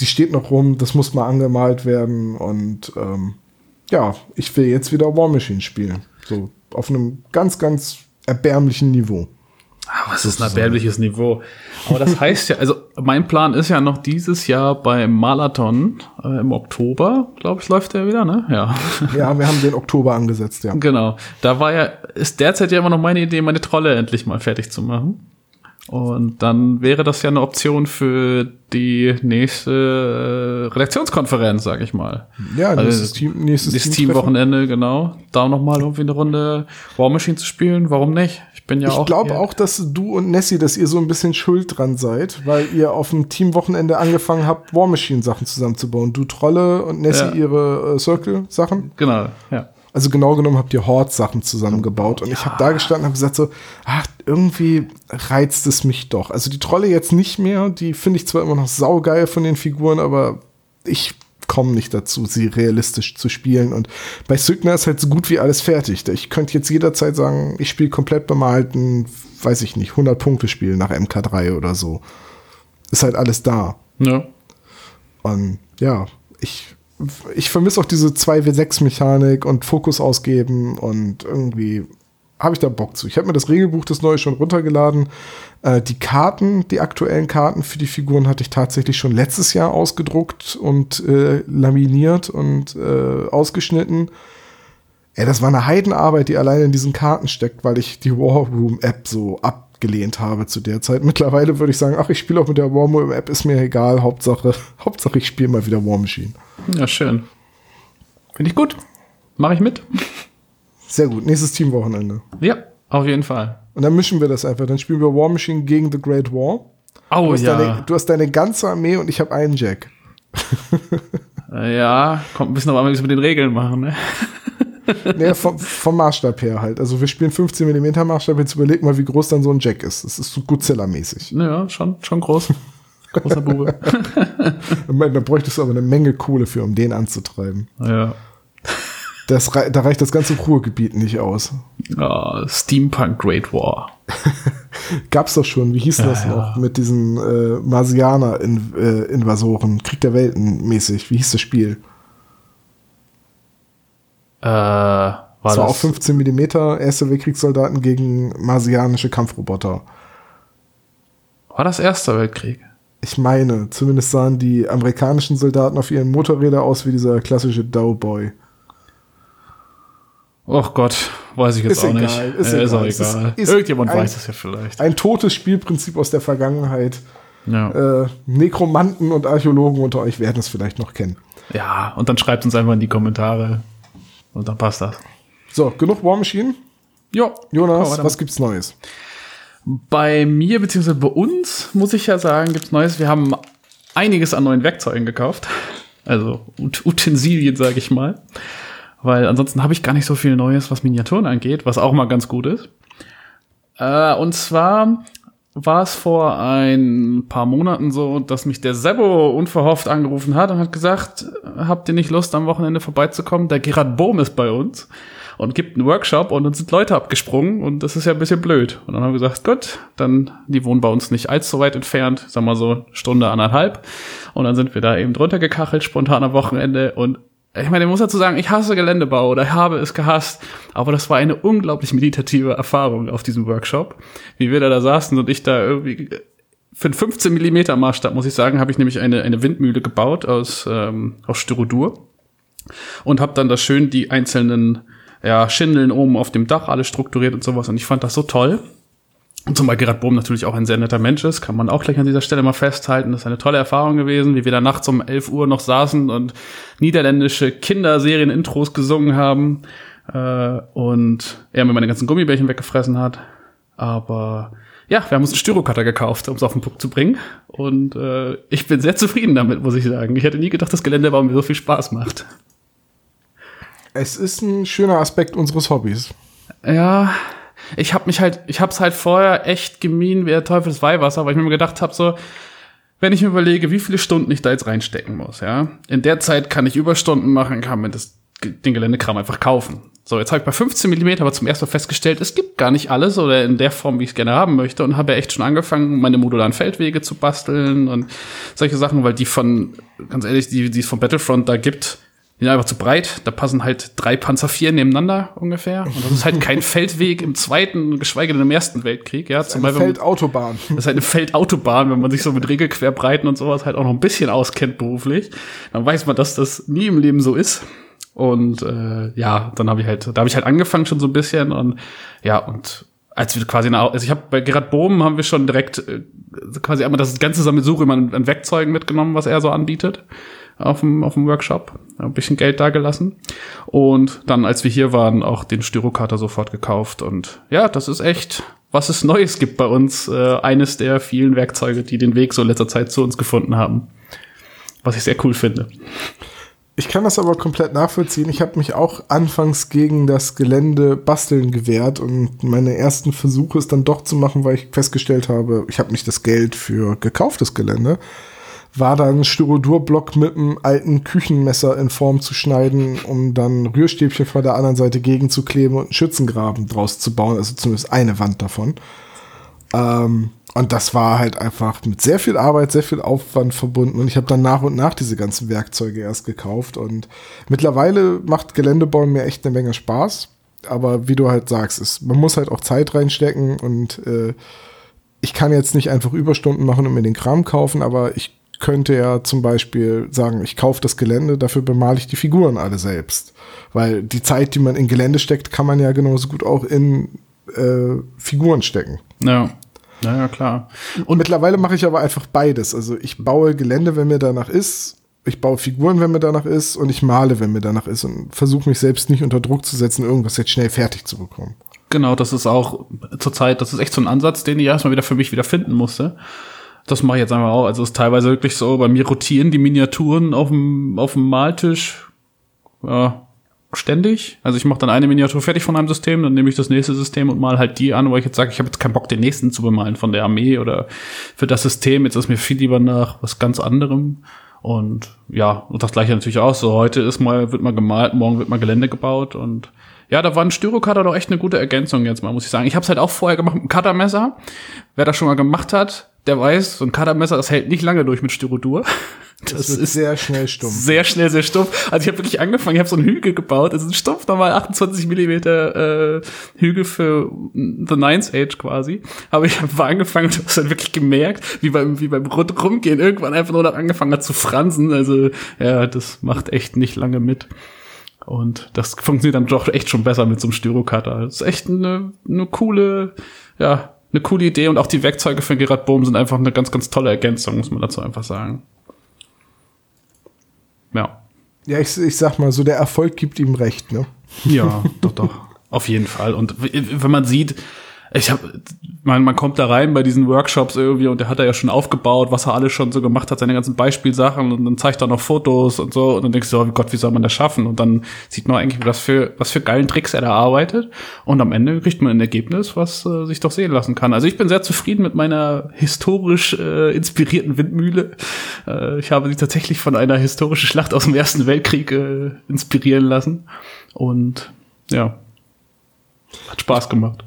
Die steht noch rum, das muss mal angemalt werden und ähm, ja, ich will jetzt wieder War Machine spielen. So auf einem ganz, ganz erbärmlichen Niveau. Ah, was ist ein erbärmliches Niveau? Aber das heißt ja, also mein Plan ist ja noch dieses Jahr beim Marathon äh, im Oktober, glaube ich, läuft der wieder, ne? Ja. Ja, wir haben den Oktober angesetzt, ja. Genau. Da war ja, ist derzeit ja immer noch meine Idee, meine Trolle endlich mal fertig zu machen. Und dann wäre das ja eine Option für die nächste äh, Redaktionskonferenz, sag ich mal. Ja, Also nächstes Team, nächstes Das Teamtreffen. Teamwochenende, genau. Da nochmal irgendwie eine Runde War Machine zu spielen. Warum nicht? Ich bin ja auch. Ich glaube auch, dass du und Nessie, dass ihr so ein bisschen schuld dran seid, weil ihr auf dem Teamwochenende angefangen habt, War Machine Sachen zusammenzubauen. Du Trolle und Nessie Ja. ihre äh, Circle Sachen. Genau, ja. Also genau genommen habt ihr Horde-Sachen zusammengebaut. Und ich habe da gestanden und habe gesagt so, ach, irgendwie reizt es mich doch. Also die Trolle jetzt nicht mehr. Die finde ich zwar immer noch saugeil von den Figuren, aber ich komme nicht dazu, sie realistisch zu spielen. Und bei Sygna ist halt so gut wie alles fertig. Ich könnte jetzt jederzeit sagen, ich spiele komplett bemalten, weiß ich nicht, 100 Punkte spielen nach MK3 oder so. Ist halt alles da. ja. Und ja, ich, ich vermisse auch diese 2W6-Mechanik und Fokus ausgeben und irgendwie habe ich da Bock zu. Ich habe mir das Regelbuch das neue schon runtergeladen. Äh, die Karten, die aktuellen Karten für die Figuren hatte ich tatsächlich schon letztes Jahr ausgedruckt und äh, laminiert und äh, ausgeschnitten. Ey, das war eine Heidenarbeit, die alleine in diesen Karten steckt, weil ich die War Room App so abgelehnt habe zu der Zeit. Mittlerweile würde ich sagen, ach, ich spiele auch mit der War Room App, ist mir egal. Hauptsache, Hauptsache ich spiele mal wieder War Machine. Ja, schön. Finde ich gut. Mache ich mit. Sehr gut, nächstes Teamwochenende. Ja, auf jeden Fall. Und dann mischen wir das einfach. Dann spielen wir War Machine gegen The Great War. Oh Du hast, ja. deine, du hast deine ganze Armee und ich habe einen Jack. Ja, kommt ein bisschen auf wie wir es mit den Regeln machen, ne? Nee, vom, vom Maßstab her halt. Also wir spielen 15 mm Maßstab. Jetzt überleg mal, wie groß dann so ein Jack ist. Das ist so Godzilla-mäßig. Ja, schon, schon groß. Großer Bube. Da bräuchtest du aber eine Menge Kohle für, um den anzutreiben. ja. Das, da reicht das ganze Ruhrgebiet nicht aus. Ah, Steampunk Great War. Gab's doch schon, wie hieß Ja, das ja. noch? Mit diesen äh, Marsianer-Invasoren, Krieg der Welten mäßig. Wie hieß das Spiel? Äh, war Das war auch das, 15 mm Erste Weltkriegssoldaten gegen marsianische Kampfroboter. war das Erster Weltkrieg? Ich meine, zumindest sahen die amerikanischen Soldaten auf ihren Motorrädern aus wie dieser klassische Doughboy. Och Gott, weiß ich jetzt Ist auch egal, nicht. ist Äh, ist auch egal. Ist- egal. ist Irgendjemand ein- weiß es ja vielleicht. Ein totes Spielprinzip aus der Vergangenheit. Ja. Äh, Nekromanten und Archäologen unter euch werden es vielleicht noch kennen. ja, und dann schreibt uns einfach in die Kommentare. Und dann passt das. So, genug War Machine. Ja. Jonas, was gibt's Neues? Bei mir, beziehungsweise bei uns, muss ich ja sagen, gibt's Neues. Wir haben einiges an neuen Werkzeugen gekauft. Also Ut Utensilien, sage ich mal. Weil ansonsten habe ich gar nicht so viel Neues, was Miniaturen angeht, was auch mal ganz gut ist. Äh, und zwar war es vor ein paar Monaten so, dass mich der Sebo unverhofft angerufen hat und hat gesagt, habt ihr nicht Lust, am Wochenende vorbeizukommen? Der Gerard Bohm ist bei uns und gibt einen Workshop und uns sind Leute abgesprungen und das ist ja ein bisschen blöd. Und dann haben wir gesagt, gut, dann, die wohnen bei uns nicht allzu weit entfernt, sagen wir so Stunde, anderthalb. Und dann sind wir da eben drunter gekachelt, spontan am Wochenende und ich meine, ich muss dazu sagen, ich hasse Geländebau oder habe es gehasst, aber das war eine unglaublich meditative Erfahrung auf diesem Workshop. Wie wir da, da saßen und ich da irgendwie für einen 15 Millimeter Maßstab, muss ich sagen, habe ich nämlich eine, eine Windmühle gebaut aus, ähm, aus Styrodur und habe dann da schön die einzelnen ja, Schindeln oben auf dem Dach alles strukturiert und sowas und ich fand das so toll. Und zumal Gerhard Bohm natürlich auch ein sehr netter Mensch ist, kann man auch gleich an dieser Stelle mal festhalten. Das ist eine tolle Erfahrung gewesen, wie wir da nachts um 11 Uhr noch saßen und niederländische Kinderserien-Intros gesungen haben äh, und er mir meine ganzen Gummibärchen weggefressen hat. Aber ja, wir haben uns einen Styrocutter gekauft, um es auf den Punkt zu bringen. Und äh, ich bin sehr zufrieden damit, muss ich sagen. Ich hätte nie gedacht, dass Geländebau mir so viel Spaß macht. Es ist ein schöner Aspekt unseres Hobbys. Ja, ich habe mich halt, ich habe es halt vorher echt gemieden wie der Teufel Weihwasser, weil ich mir gedacht habe, so, wenn ich mir überlege, wie viele Stunden ich da jetzt reinstecken muss, ja, in der Zeit kann ich Überstunden machen, kann mir das, den Geländekram einfach kaufen. So, jetzt habe ich bei 15 Millimeter aber zum ersten Mal festgestellt, es gibt gar nicht alles oder in der Form, wie ich es gerne haben möchte und habe ja echt schon angefangen, meine modularen Feldwege zu basteln und solche Sachen, weil die von, ganz ehrlich, die, die es von Battlefront da gibt, die sind einfach zu breit. Da passen halt drei Panzer vier nebeneinander ungefähr. Und das ist halt kein Feldweg im Zweiten, geschweige denn im Ersten Weltkrieg. Ja, zum Eine Beispiel. Feldautobahn. Das ist halt eine Feldautobahn, wenn man sich so mit Regelquerbreiten und sowas halt auch noch ein bisschen auskennt beruflich. Dann weiß man, dass das nie im Leben so ist. Und äh, ja, dann habe ich halt, da habe ich halt angefangen schon so ein bisschen und ja, und als wir quasi, nach, also ich habe bei Gerhard Bohm haben wir schon direkt äh, quasi einmal das ganze Sammelsurium an, an Werkzeugen mitgenommen, was er so anbietet auf dem, auf dem Workshop. Ein bisschen Geld da gelassen. Und dann, als wir hier waren, auch den Styrokater sofort gekauft. Und ja, das ist echt, was es Neues gibt bei uns. Äh, eines der vielen Werkzeuge, die den Weg so in letzter Zeit zu uns gefunden haben. Was ich sehr cool finde. Ich kann das aber komplett nachvollziehen. Ich habe mich auch anfangs gegen das Gelände basteln gewehrt und meine ersten Versuche es dann doch zu machen, weil ich festgestellt habe, ich habe nicht das Geld für gekauftes Gelände, war dann Styrodurblock mit einem alten Küchenmesser in Form zu schneiden, um dann Rührstäbchen von der anderen Seite gegenzukleben und einen Schützengraben draus zu bauen, also zumindest eine Wand davon. Ähm, und das war halt einfach mit sehr viel Arbeit, sehr viel Aufwand verbunden. Und ich habe dann nach und nach diese ganzen Werkzeuge erst gekauft. Und mittlerweile macht Geländebauen mir echt eine Menge Spaß. Aber wie du halt sagst, ist, man muss halt auch Zeit reinstecken. Und äh, ich kann jetzt nicht einfach Überstunden machen und mir den Kram kaufen, aber ich könnte ja zum Beispiel sagen, ich kaufe das Gelände, dafür bemale ich die Figuren alle selbst. Weil die Zeit, die man in Gelände steckt, kann man ja genauso gut auch in äh, Figuren stecken. Ja. Ja, ja, klar. Und mittlerweile mache ich aber einfach beides. Also ich baue Gelände, wenn mir danach ist. Ich baue Figuren, wenn mir danach ist. Und ich male, wenn mir danach ist. Und versuche mich selbst nicht unter Druck zu setzen, irgendwas jetzt schnell fertig zu bekommen. Genau, das ist auch zurzeit, das ist echt so ein Ansatz, den ich erstmal wieder für mich wieder finden musste. Das mache ich jetzt einfach auch. Also es ist teilweise wirklich so, bei mir rotieren die Miniaturen auf dem, auf dem Maltisch ja, ständig. Also ich mache dann eine Miniatur fertig von einem System, dann nehme ich das nächste System und mal halt die an, wo ich jetzt sage, ich habe jetzt keinen Bock, den nächsten zu bemalen von der Armee oder für das System. Jetzt ist mir viel lieber nach was ganz anderem. Und ja, und das gleiche natürlich auch so. Heute ist mal, wird mal gemalt, morgen wird mal Gelände gebaut und ja, da war ein Styrocutter doch echt eine gute Ergänzung jetzt mal, muss ich sagen. Ich habe es halt auch vorher gemacht mit einem Cuttermesser. Wer das schon mal gemacht hat, der weiß, so ein Cuttermesser, das hält nicht lange durch mit Styrodur. Das, das ist sehr schnell stumpf. Sehr schnell, sehr stumpf. Also ich habe wirklich angefangen, ich habe so einen Hügel gebaut. Das ist ein stumpf normal 28 Millimeter äh, Hügel für The Ninth Age quasi. Aber ich habe angefangen und hast dann wirklich gemerkt, wie beim, wie beim Rumgehen irgendwann einfach nur noch angefangen hat zu fransen. Also ja, das macht echt nicht lange mit. Und das funktioniert dann doch echt schon besser mit so einem Styrocutter. Das ist echt eine, eine coole, ja, eine coole Idee und auch die Werkzeuge von Gerard Bohm sind einfach eine ganz, ganz tolle Ergänzung, muss man dazu einfach sagen. Ja. Ja, ich, ich sag mal so, der Erfolg gibt ihm recht, ne? Ja, doch, doch. Auf jeden Fall. Und wenn man sieht, ich habe, man, man kommt da rein bei diesen Workshops irgendwie und der hat er ja schon aufgebaut, was er alles schon so gemacht hat, seine ganzen Beispielsachen und dann zeigt er noch Fotos und so und dann denkst du, oh Gott, wie soll man das schaffen? Und dann sieht man eigentlich, was für, was für geilen Tricks er da arbeitet und am Ende kriegt man ein Ergebnis, was äh, sich doch sehen lassen kann. Also ich bin sehr zufrieden mit meiner historisch äh, inspirierten Windmühle. Äh, ich habe sie tatsächlich von einer historischen Schlacht aus dem Ersten Weltkrieg äh, inspirieren lassen und ja, hat Spaß gemacht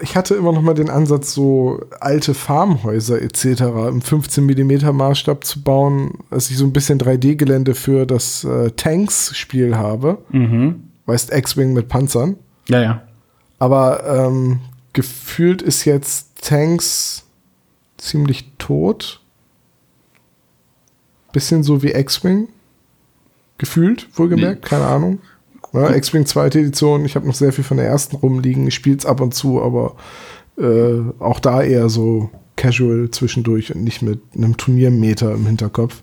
ich hatte immer noch mal den Ansatz, so alte Farmhäuser etc. im 15 mm Maßstab zu bauen, dass ich so ein bisschen 3D-Gelände für das äh, Tanks-Spiel habe. Mhm. Weißt, X-Wing mit Panzern. Ja, ja. Aber ähm, gefühlt ist jetzt Tanks ziemlich tot. Bisschen so wie X-Wing. Gefühlt, wohlgemerkt, nee. keine Ahnung. Ja, X-Wing zweite Edition, ich habe noch sehr viel von der ersten rumliegen. Ich spiele es ab und zu, aber äh, auch da eher so casual zwischendurch und nicht mit einem Turniermeter im Hinterkopf.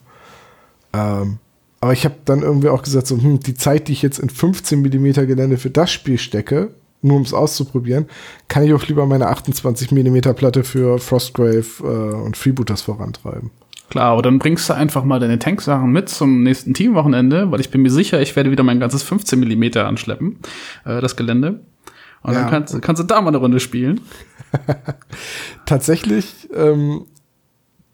Ähm, aber ich habe dann irgendwie auch gesagt, so, hm, die Zeit, die ich jetzt in 15 mm Gelände für das Spiel stecke, nur um es auszuprobieren, kann ich auch lieber meine 28 mm Platte für Frostgrave äh, und Freebooters vorantreiben. Klar, aber dann bringst du einfach mal deine Tanksachen mit zum nächsten Teamwochenende, weil ich bin mir sicher, ich werde wieder mein ganzes 15 Millimeter anschleppen, äh, das Gelände. Und ja. dann kannst, kannst du da mal eine Runde spielen. Tatsächlich, ähm,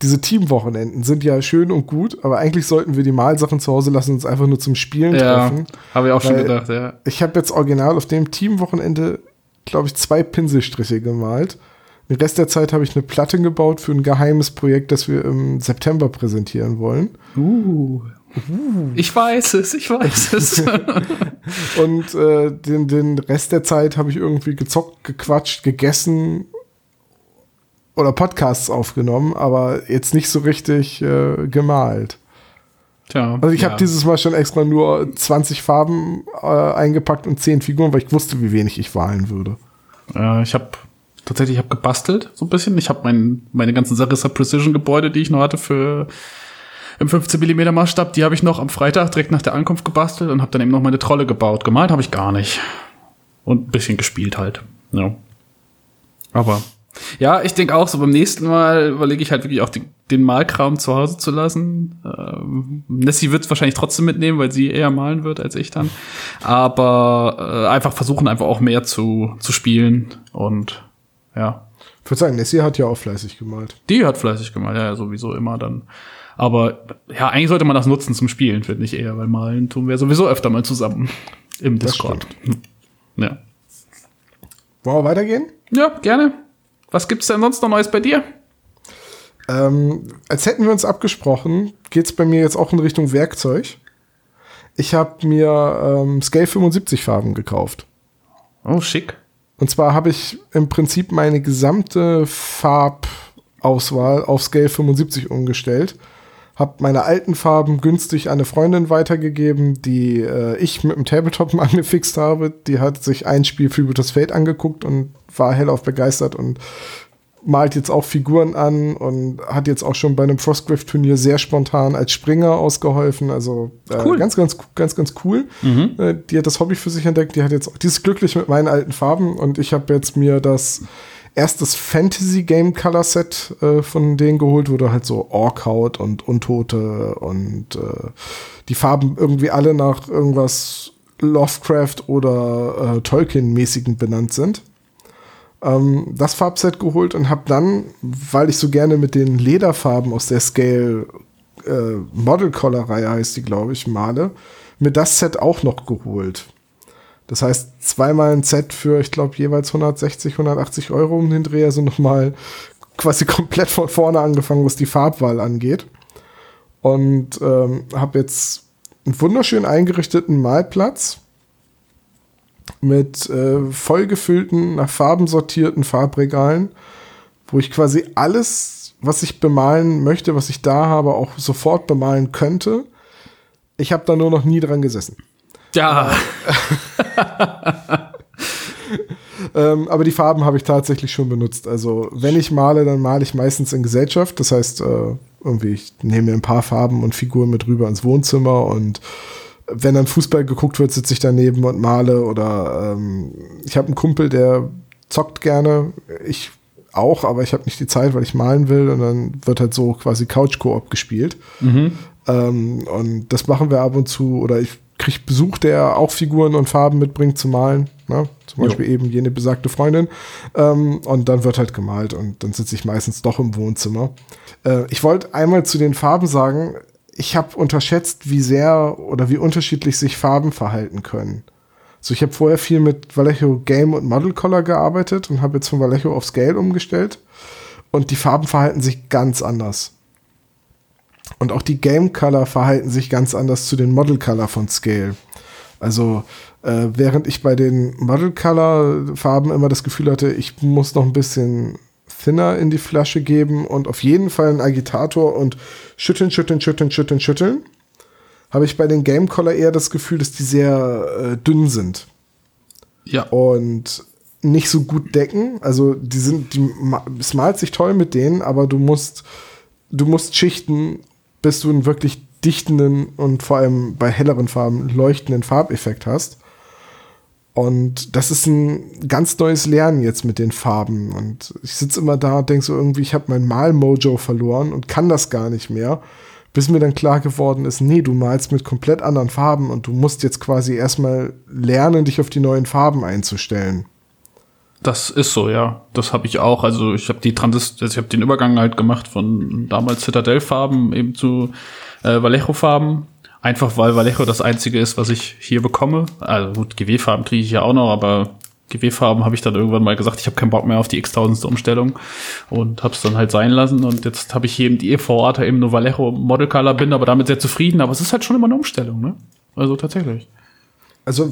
diese Teamwochenenden sind ja schön und gut, aber eigentlich sollten wir die Malsachen zu Hause lassen und uns einfach nur zum Spielen ja, treffen. Habe ich auch schon gedacht, ja. Ich habe jetzt original auf dem Teamwochenende, glaube ich, zwei Pinselstriche gemalt. Den Rest der Zeit habe ich eine Platte gebaut für ein geheimes Projekt, das wir im September präsentieren wollen. Uh. Uh. Ich weiß es, ich weiß es. und äh, den, den Rest der Zeit habe ich irgendwie gezockt, gequatscht, gegessen oder Podcasts aufgenommen, aber jetzt nicht so richtig äh, gemalt. Tja, also ich ja. habe dieses Mal schon extra nur 20 Farben äh, eingepackt und 10 Figuren, weil ich wusste, wie wenig ich wahlen würde. Ja, ich habe tatsächlich, ich habe gebastelt so ein bisschen. Ich habe mein, meine ganzen Sarissa Precision Gebäude, die ich noch hatte für im 15 mm Maßstab, die habe ich noch am Freitag direkt nach der Ankunft gebastelt und habe dann eben noch meine Trolle gebaut. Gemalt habe ich gar nicht. Und ein bisschen gespielt halt. Ja. Aber ja, ich denke auch so beim nächsten Mal überlege ich halt wirklich auch den, den Malkram zu Hause zu lassen. Ähm, Nessie wird es wahrscheinlich trotzdem mitnehmen, weil sie eher malen wird als ich dann. Aber äh, einfach versuchen einfach auch mehr zu, zu spielen und ja. Ich würde sagen, Nessie hat ja auch fleißig gemalt. Die hat fleißig gemalt, ja, sowieso immer dann. Aber ja, eigentlich sollte man das nutzen zum Spielen, finde ich eher, weil malen tun wir sowieso öfter mal zusammen im Discord. Ja. Wollen wir weitergehen? Ja, gerne. Was gibt's denn sonst noch Neues bei dir? Ähm, als hätten wir uns abgesprochen, geht's bei mir jetzt auch in Richtung Werkzeug. Ich habe mir ähm, Scale 75 Farben gekauft. Oh, schick. Und zwar habe ich im Prinzip meine gesamte Farbauswahl auf Scale 75 umgestellt. Habe meine alten Farben günstig an eine Freundin weitergegeben, die äh, ich mit dem Tabletop mal angefixt habe. Die hat sich ein Spiel für Gutes Fate angeguckt und war hellauf begeistert und malt jetzt auch Figuren an und hat jetzt auch schon bei einem Frostgrave-Turnier sehr spontan als Springer ausgeholfen. Also äh, cool. ganz, ganz, ganz, ganz cool. Mhm. Äh, die hat das Hobby für sich entdeckt. Die hat jetzt, die ist glücklich mit meinen alten Farben und ich habe jetzt mir das erstes Fantasy Game Color Set äh, von denen geholt, wo du halt so Orkhaut und Untote und äh, die Farben irgendwie alle nach irgendwas Lovecraft oder äh, Tolkien-mäßigen benannt sind ähm, das Farbset geholt und habe dann, weil ich so gerne mit den Lederfarben aus der Scale äh, Model Color Reihe heißt die, glaube ich, male, mir das Set auch noch geholt. Das heißt, zweimal ein Set für, ich glaube, jeweils 160, 180 Euro um den Dreh, also nochmal quasi komplett von vorne angefangen, was die Farbwahl angeht. Und ähm, habe jetzt einen wunderschön eingerichteten Malplatz mit äh, vollgefüllten, nach Farben sortierten Farbregalen, wo ich quasi alles, was ich bemalen möchte, was ich da habe, auch sofort bemalen könnte. Ich habe da nur noch nie dran gesessen. Ja. ähm, aber die Farben habe ich tatsächlich schon benutzt. Also wenn ich male, dann male ich meistens in Gesellschaft. Das heißt, äh, irgendwie, ich nehme mir ein paar Farben und Figuren mit rüber ins Wohnzimmer und wenn dann Fußball geguckt wird, sitze ich daneben und male oder ähm, ich habe einen Kumpel, der zockt gerne. Ich auch, aber ich habe nicht die Zeit, weil ich malen will und dann wird halt so quasi Couch-Koop gespielt. Mhm. Ähm, und das machen wir ab und zu oder ich kriege Besuch, der auch Figuren und Farben mitbringt zu malen. Ne? Zum Beispiel jo. eben jene besagte Freundin. Ähm, und dann wird halt gemalt und dann sitze ich meistens doch im Wohnzimmer. Äh, ich wollte einmal zu den Farben sagen, ich habe unterschätzt, wie sehr oder wie unterschiedlich sich Farben verhalten können. So, ich habe vorher viel mit Vallejo Game und Model Color gearbeitet und habe jetzt von Vallejo auf Scale umgestellt. Und die Farben verhalten sich ganz anders. Und auch die Game Color verhalten sich ganz anders zu den Model Color von Scale. Also, äh, während ich bei den Model Color Farben immer das Gefühl hatte, ich muss noch ein bisschen thinner in die Flasche geben und auf jeden Fall einen Agitator und schütteln, schütteln, schütteln, schütteln, schütteln habe ich bei den Game Color eher das Gefühl, dass die sehr äh, dünn sind. Ja. Und nicht so gut decken. Also die sind, die, es malt sich toll mit denen, aber du musst, du musst schichten, bis du einen wirklich dichtenden und vor allem bei helleren Farben leuchtenden Farbeffekt hast. Und das ist ein ganz neues Lernen jetzt mit den Farben. Und ich sitze immer da und denke so irgendwie, ich habe mein Mal-Mojo verloren und kann das gar nicht mehr bis mir dann klar geworden ist, nee, du malst mit komplett anderen Farben und du musst jetzt quasi erstmal lernen, dich auf die neuen Farben einzustellen. Das ist so, ja. Das habe ich auch. Also ich habe die Transist, also ich habe den Übergang halt gemacht von damals Citadel-Farben eben zu äh, Vallejo-Farben. Einfach weil Vallejo das einzige ist, was ich hier bekomme. Also gut, GW-Farben kriege ich ja auch noch, aber GW-Farben habe ich dann irgendwann mal gesagt, ich habe keinen Bock mehr auf die x-tausendste Umstellung und habe es dann halt sein lassen. Und jetzt habe ich hier eben die EV-Art eben nur Vallejo Model Color bin, aber damit sehr zufrieden. Aber es ist halt schon immer eine Umstellung, ne? Also tatsächlich. Also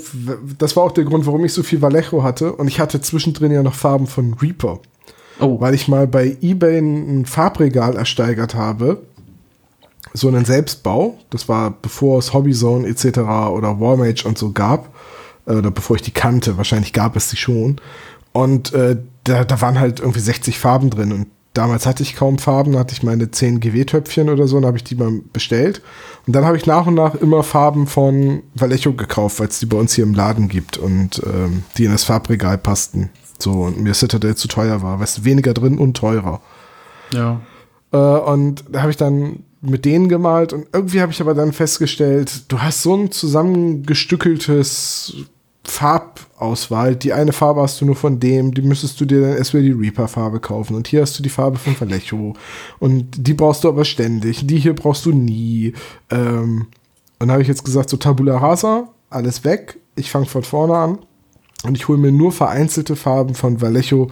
das war auch der Grund, warum ich so viel Vallejo hatte. Und ich hatte zwischendrin ja noch Farben von Reaper. Oh. Weil ich mal bei eBay ein Farbregal ersteigert habe. So einen Selbstbau. Das war bevor es Hobbyzone etc. oder Warmage und so gab äh, oder bevor ich die kannte, wahrscheinlich gab es sie schon. Und äh, da, da waren halt irgendwie 60 Farben drin und damals hatte ich kaum Farben, da hatte ich meine 10 GW-Töpfchen oder so, und habe ich die mal bestellt. Und dann habe ich nach und nach immer Farben von Vallejo gekauft, weil es die bei uns hier im Laden gibt und ähm, die in das Farbregal passten. So, und mir Citadel zu teuer war. Weißt du, weniger drin und teurer. Ja. Äh, und da habe ich dann mit denen gemalt und irgendwie habe ich aber dann festgestellt, du hast so ein zusammengestückeltes Farbauswahl. Die eine Farbe hast du nur von dem, die müsstest du dir dann erstmal die Reaper-Farbe kaufen. Und hier hast du die Farbe von Vallejo. Und die brauchst du aber ständig. Die hier brauchst du nie. Ähm, und habe ich jetzt gesagt, so Tabula Rasa, alles weg. Ich fange von vorne an. Und ich hole mir nur vereinzelte Farben von Vallejo,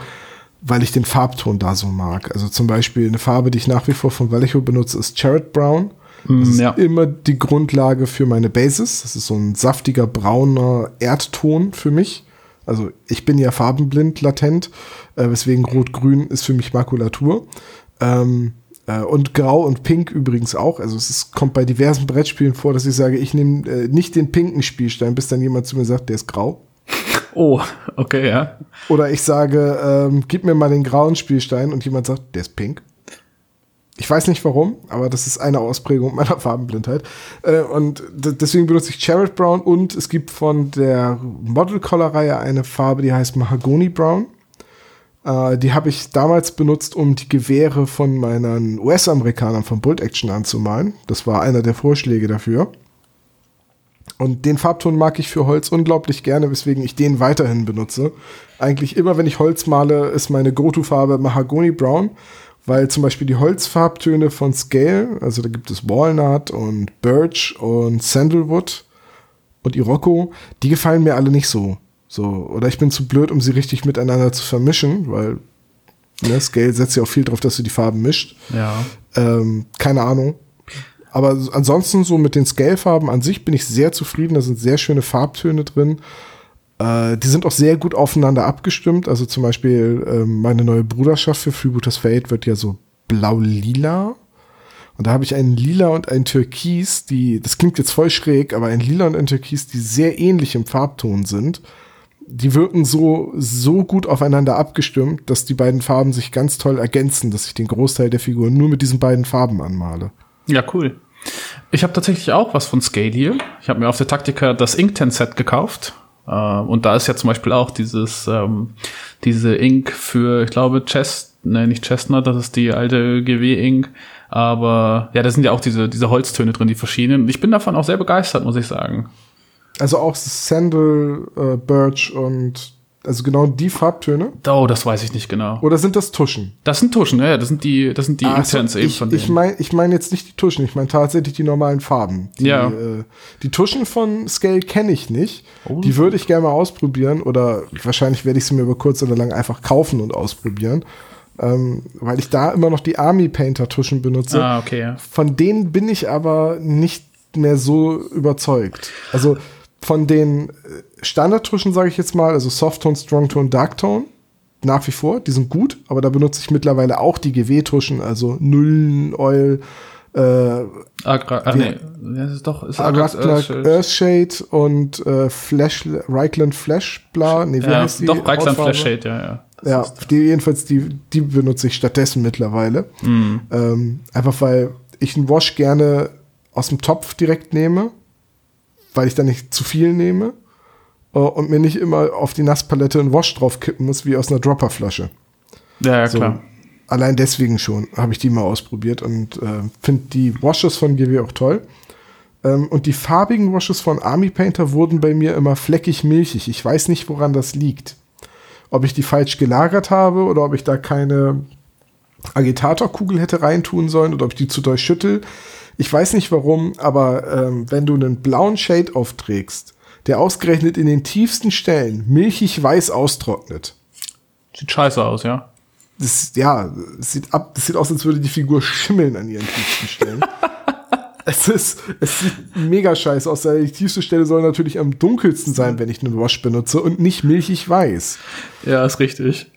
weil ich den Farbton da so mag. Also zum Beispiel eine Farbe, die ich nach wie vor von Vallejo benutze, ist Cherry Brown. Das ist ja. immer die Grundlage für meine Basis. Das ist so ein saftiger brauner Erdton für mich. Also ich bin ja farbenblind latent, äh, weswegen Rot-Grün ist für mich Makulatur. Ähm, äh, und Grau und Pink übrigens auch. Also es ist, kommt bei diversen Brettspielen vor, dass ich sage, ich nehme äh, nicht den pinken Spielstein, bis dann jemand zu mir sagt, der ist grau. Oh, okay, ja. Oder ich sage, ähm, gib mir mal den grauen Spielstein und jemand sagt, der ist pink. Ich weiß nicht warum, aber das ist eine Ausprägung meiner Farbenblindheit. Äh, und deswegen benutze ich Cherry Brown und es gibt von der Model Color Reihe eine Farbe, die heißt Mahagoni Brown. Äh, die habe ich damals benutzt, um die Gewehre von meinen US-Amerikanern von Bolt Action anzumalen. Das war einer der Vorschläge dafür. Und den Farbton mag ich für Holz unglaublich gerne, weswegen ich den weiterhin benutze. Eigentlich immer, wenn ich Holz male, ist meine Go-To-Farbe Mahagoni Brown weil zum Beispiel die Holzfarbtöne von Scale, also da gibt es Walnut und Birch und Sandalwood und Iroko, die gefallen mir alle nicht so. So, oder ich bin zu blöd, um sie richtig miteinander zu vermischen, weil ne, Scale setzt ja auch viel drauf, dass du die Farben mischt. Ja. Ähm, keine Ahnung. Aber ansonsten so mit den Scale-Farben an sich bin ich sehr zufrieden. Da sind sehr schöne Farbtöne drin. Äh, die sind auch sehr gut aufeinander abgestimmt. Also zum Beispiel ähm, meine neue Bruderschaft für Freebooters Fate wird ja so blau-lila. Und da habe ich einen Lila und einen Türkis, die, das klingt jetzt voll schräg, aber ein Lila und ein Türkis, die sehr ähnlich im Farbton sind. Die wirken so, so gut aufeinander abgestimmt, dass die beiden Farben sich ganz toll ergänzen, dass ich den Großteil der Figur nur mit diesen beiden Farben anmale. Ja, cool. Ich habe tatsächlich auch was von Scale hier. Ich habe mir auf der Taktika das Inkten-Set gekauft. Äh, und da ist ja zum Beispiel auch dieses, ähm, diese Ink für, ich glaube, Chest, ne, nicht Chestnut, das ist die alte GW-Ink. Aber ja, da sind ja auch diese, diese Holztöne drin, die verschiedenen. Ich bin davon auch sehr begeistert, muss ich sagen. Also auch Sandal, äh, Birch und also genau die Farbtöne? Oh, das weiß ich nicht genau. Oder sind das Tuschen? Das sind Tuschen, ja, das sind die, das sind die ah, Intents eben von denen. Ich meine ich mein jetzt nicht die Tuschen, ich meine tatsächlich die normalen Farben. Die, ja. Äh, die Tuschen von Scale kenne ich nicht. Oh. Die würde ich gerne mal ausprobieren oder wahrscheinlich werde ich sie mir über kurz oder lang einfach kaufen und ausprobieren. Ähm, weil ich da immer noch die Army Painter Tuschen benutze. Ah, okay, ja. Von denen bin ich aber nicht mehr so überzeugt. Also von den äh, Standardtuschen, sage ich jetzt mal, also Softtone, Strongtone, Darktone, nach wie vor, die sind gut, aber da benutze ich mittlerweile auch die GW-Tuschen, also Nullen, Oil, äh, Agra ah, nee, das ist doch ist Earthshade. Earthshade und äh, Flash, Reichland Flash, bla, nee, wie ja, heißt die? Doch, Reichland Flashshade, ja, ja. Das ja, die, jedenfalls, die, die benutze ich stattdessen mittlerweile. Mhm. Ähm, einfach weil ich einen Wash gerne aus dem Topf direkt nehme weil ich da nicht zu viel nehme uh, und mir nicht immer auf die Nasspalette ein Wash drauf kippen muss, wie aus einer Dropperflasche. Ja, ja so, klar. Allein deswegen schon habe ich die mal ausprobiert und äh, finde die Washes von GW auch toll. Ähm, und die farbigen Washes von Army Painter wurden bei mir immer fleckig milchig. Ich weiß nicht, woran das liegt. Ob ich die falsch gelagert habe oder ob ich da keine Agitatorkugel hätte reintun sollen oder ob ich die zu doll schüttel. Ich weiß nicht warum, aber ähm, wenn du einen blauen Shade aufträgst, der ausgerechnet in den tiefsten Stellen milchig weiß austrocknet. Sieht scheiße aus, ja. Das, ja, das sieht, ab, das sieht aus, als würde die Figur schimmeln an ihren tiefsten Stellen. es ist, es sieht mega scheiße aus. Die tiefste Stelle soll natürlich am dunkelsten sein, wenn ich einen Wash benutze und nicht milchig weiß. Ja, ist richtig.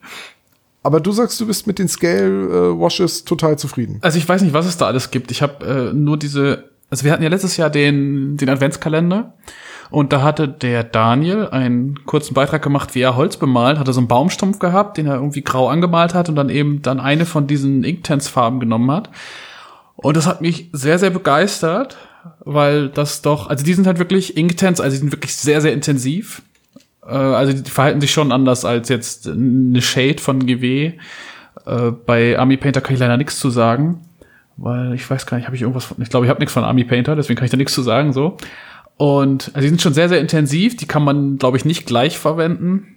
Aber du sagst, du bist mit den Scale-Washes äh, total zufrieden. Also ich weiß nicht, was es da alles gibt. Ich habe äh, nur diese, also wir hatten ja letztes Jahr den, den Adventskalender und da hatte der Daniel einen kurzen Beitrag gemacht, wie er Holz bemalt, hatte so einen Baumstumpf gehabt, den er irgendwie grau angemalt hat und dann eben dann eine von diesen Inktense-Farben genommen hat. Und das hat mich sehr, sehr begeistert, weil das doch, also die sind halt wirklich Inktense, also die sind wirklich sehr, sehr intensiv. Äh, also die verhalten sich schon anders als jetzt eine Shade von GW. Äh, bei Army Painter kann ich leider nichts zu sagen, weil ich weiß gar nicht, habe ich irgendwas von, ich glaube, ich habe nichts von Army Painter, deswegen kann ich da nichts zu sagen, so. Und also die sind schon sehr, sehr intensiv, die kann man, glaube ich, nicht gleich verwenden.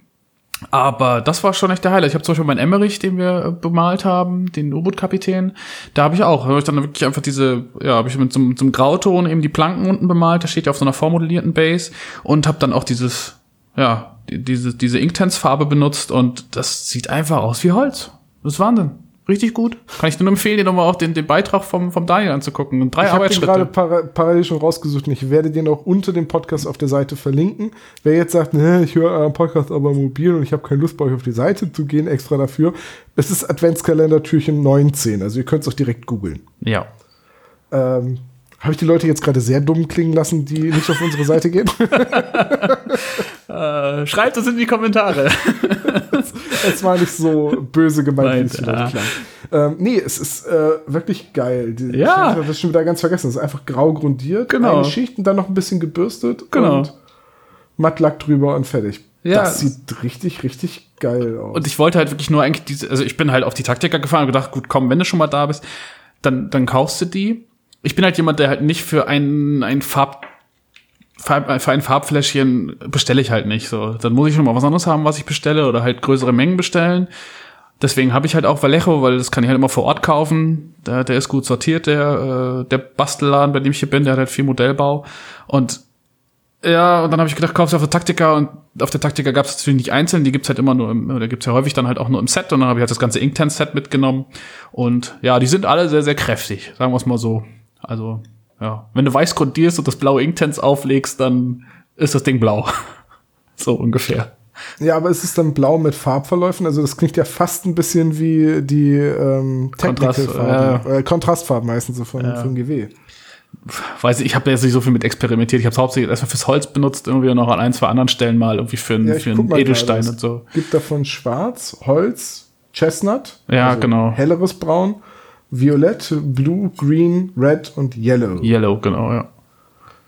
Aber das war schon echt der Highlight. Ich habe zum Beispiel meinen Emmerich, den wir bemalt haben, den U-Boot-Kapitän, da habe ich auch, habe ich dann wirklich einfach diese, ja, habe ich mit so, so einem Grauton eben die Planken unten bemalt, der steht ja auf so einer vormodellierten Base und habe dann auch dieses ja, diese, diese Inktense-Farbe benutzt und das sieht einfach aus wie Holz. Das ist Wahnsinn. Richtig gut. Kann ich nur empfehlen, dir nochmal auch den, den Beitrag vom, vom Daniel anzugucken. Drei ich Arbeitsschritte. Ich habe gerade par parallel schon rausgesucht und ich werde den auch unter dem Podcast auf der Seite verlinken. Wer jetzt sagt, ne, ich höre euren Podcast aber mobil und ich habe keine Lust bei euch auf die Seite zu gehen, extra dafür. Es ist Adventskalender Türchen 19, also ihr könnt es auch direkt googeln. Ja. Ähm, habe ich die Leute jetzt gerade sehr dumm klingen lassen, die nicht auf unsere Seite gehen? äh, schreibt es in die Kommentare. es war nicht so böse gemeint, wie es vielleicht klang. Ähm, nee, es ist äh, wirklich geil. Die, ja. Ich habe das schon wieder ganz vergessen. Es ist einfach grau grundiert, genau. eine Schicht und dann noch ein bisschen gebürstet genau. und Mattlack drüber und fertig. Ja. Das sieht richtig, richtig geil aus. Und ich wollte halt wirklich nur eigentlich diese, also ich bin halt auf die Taktiker gefahren und gedacht, gut, komm, wenn du schon mal da bist, dann, dann kaufst du die ich bin halt jemand, der halt nicht für ein, ein Farb, Farb, für ein Farbfläschchen bestelle ich halt nicht. So, dann muss ich schon mal was anderes haben, was ich bestelle oder halt größere Mengen bestellen. Deswegen habe ich halt auch Vallejo, weil das kann ich halt immer vor Ort kaufen. Der, der ist gut sortiert, der, äh, der Bastelladen, bei dem ich hier bin, der hat halt viel Modellbau. Und ja, und dann habe ich gedacht, kaufst du auf der Taktika und auf der Taktika gab es natürlich nicht einzeln, die gibt's halt immer nur im, oder gibt's ja häufig dann halt auch nur im Set und dann habe ich halt das ganze Inktense-Set mitgenommen. Und ja, die sind alle sehr, sehr kräftig, sagen wir es mal so. Also, ja. Wenn du weiß grundierst und das blaue Inktense auflegst, dann ist das Ding blau. so ungefähr. Ja, aber es ist dann blau mit Farbverläufen, also das klingt ja fast ein bisschen wie die ähm, Technical-Farben, äh, Kontrastfarben meistens so von, ja. von GW. Weiß ich, ich habe jetzt nicht so viel mit experimentiert. Ich habe es hauptsächlich erstmal fürs Holz benutzt, irgendwie noch an ein, zwei anderen Stellen mal irgendwie für, ein, ja, für einen Edelstein und so. Gibt davon Schwarz, Holz, Chestnut. Ja, also genau. Helleres Braun, Violett, Blue, Green, Red und Yellow. Yellow, genau, ja.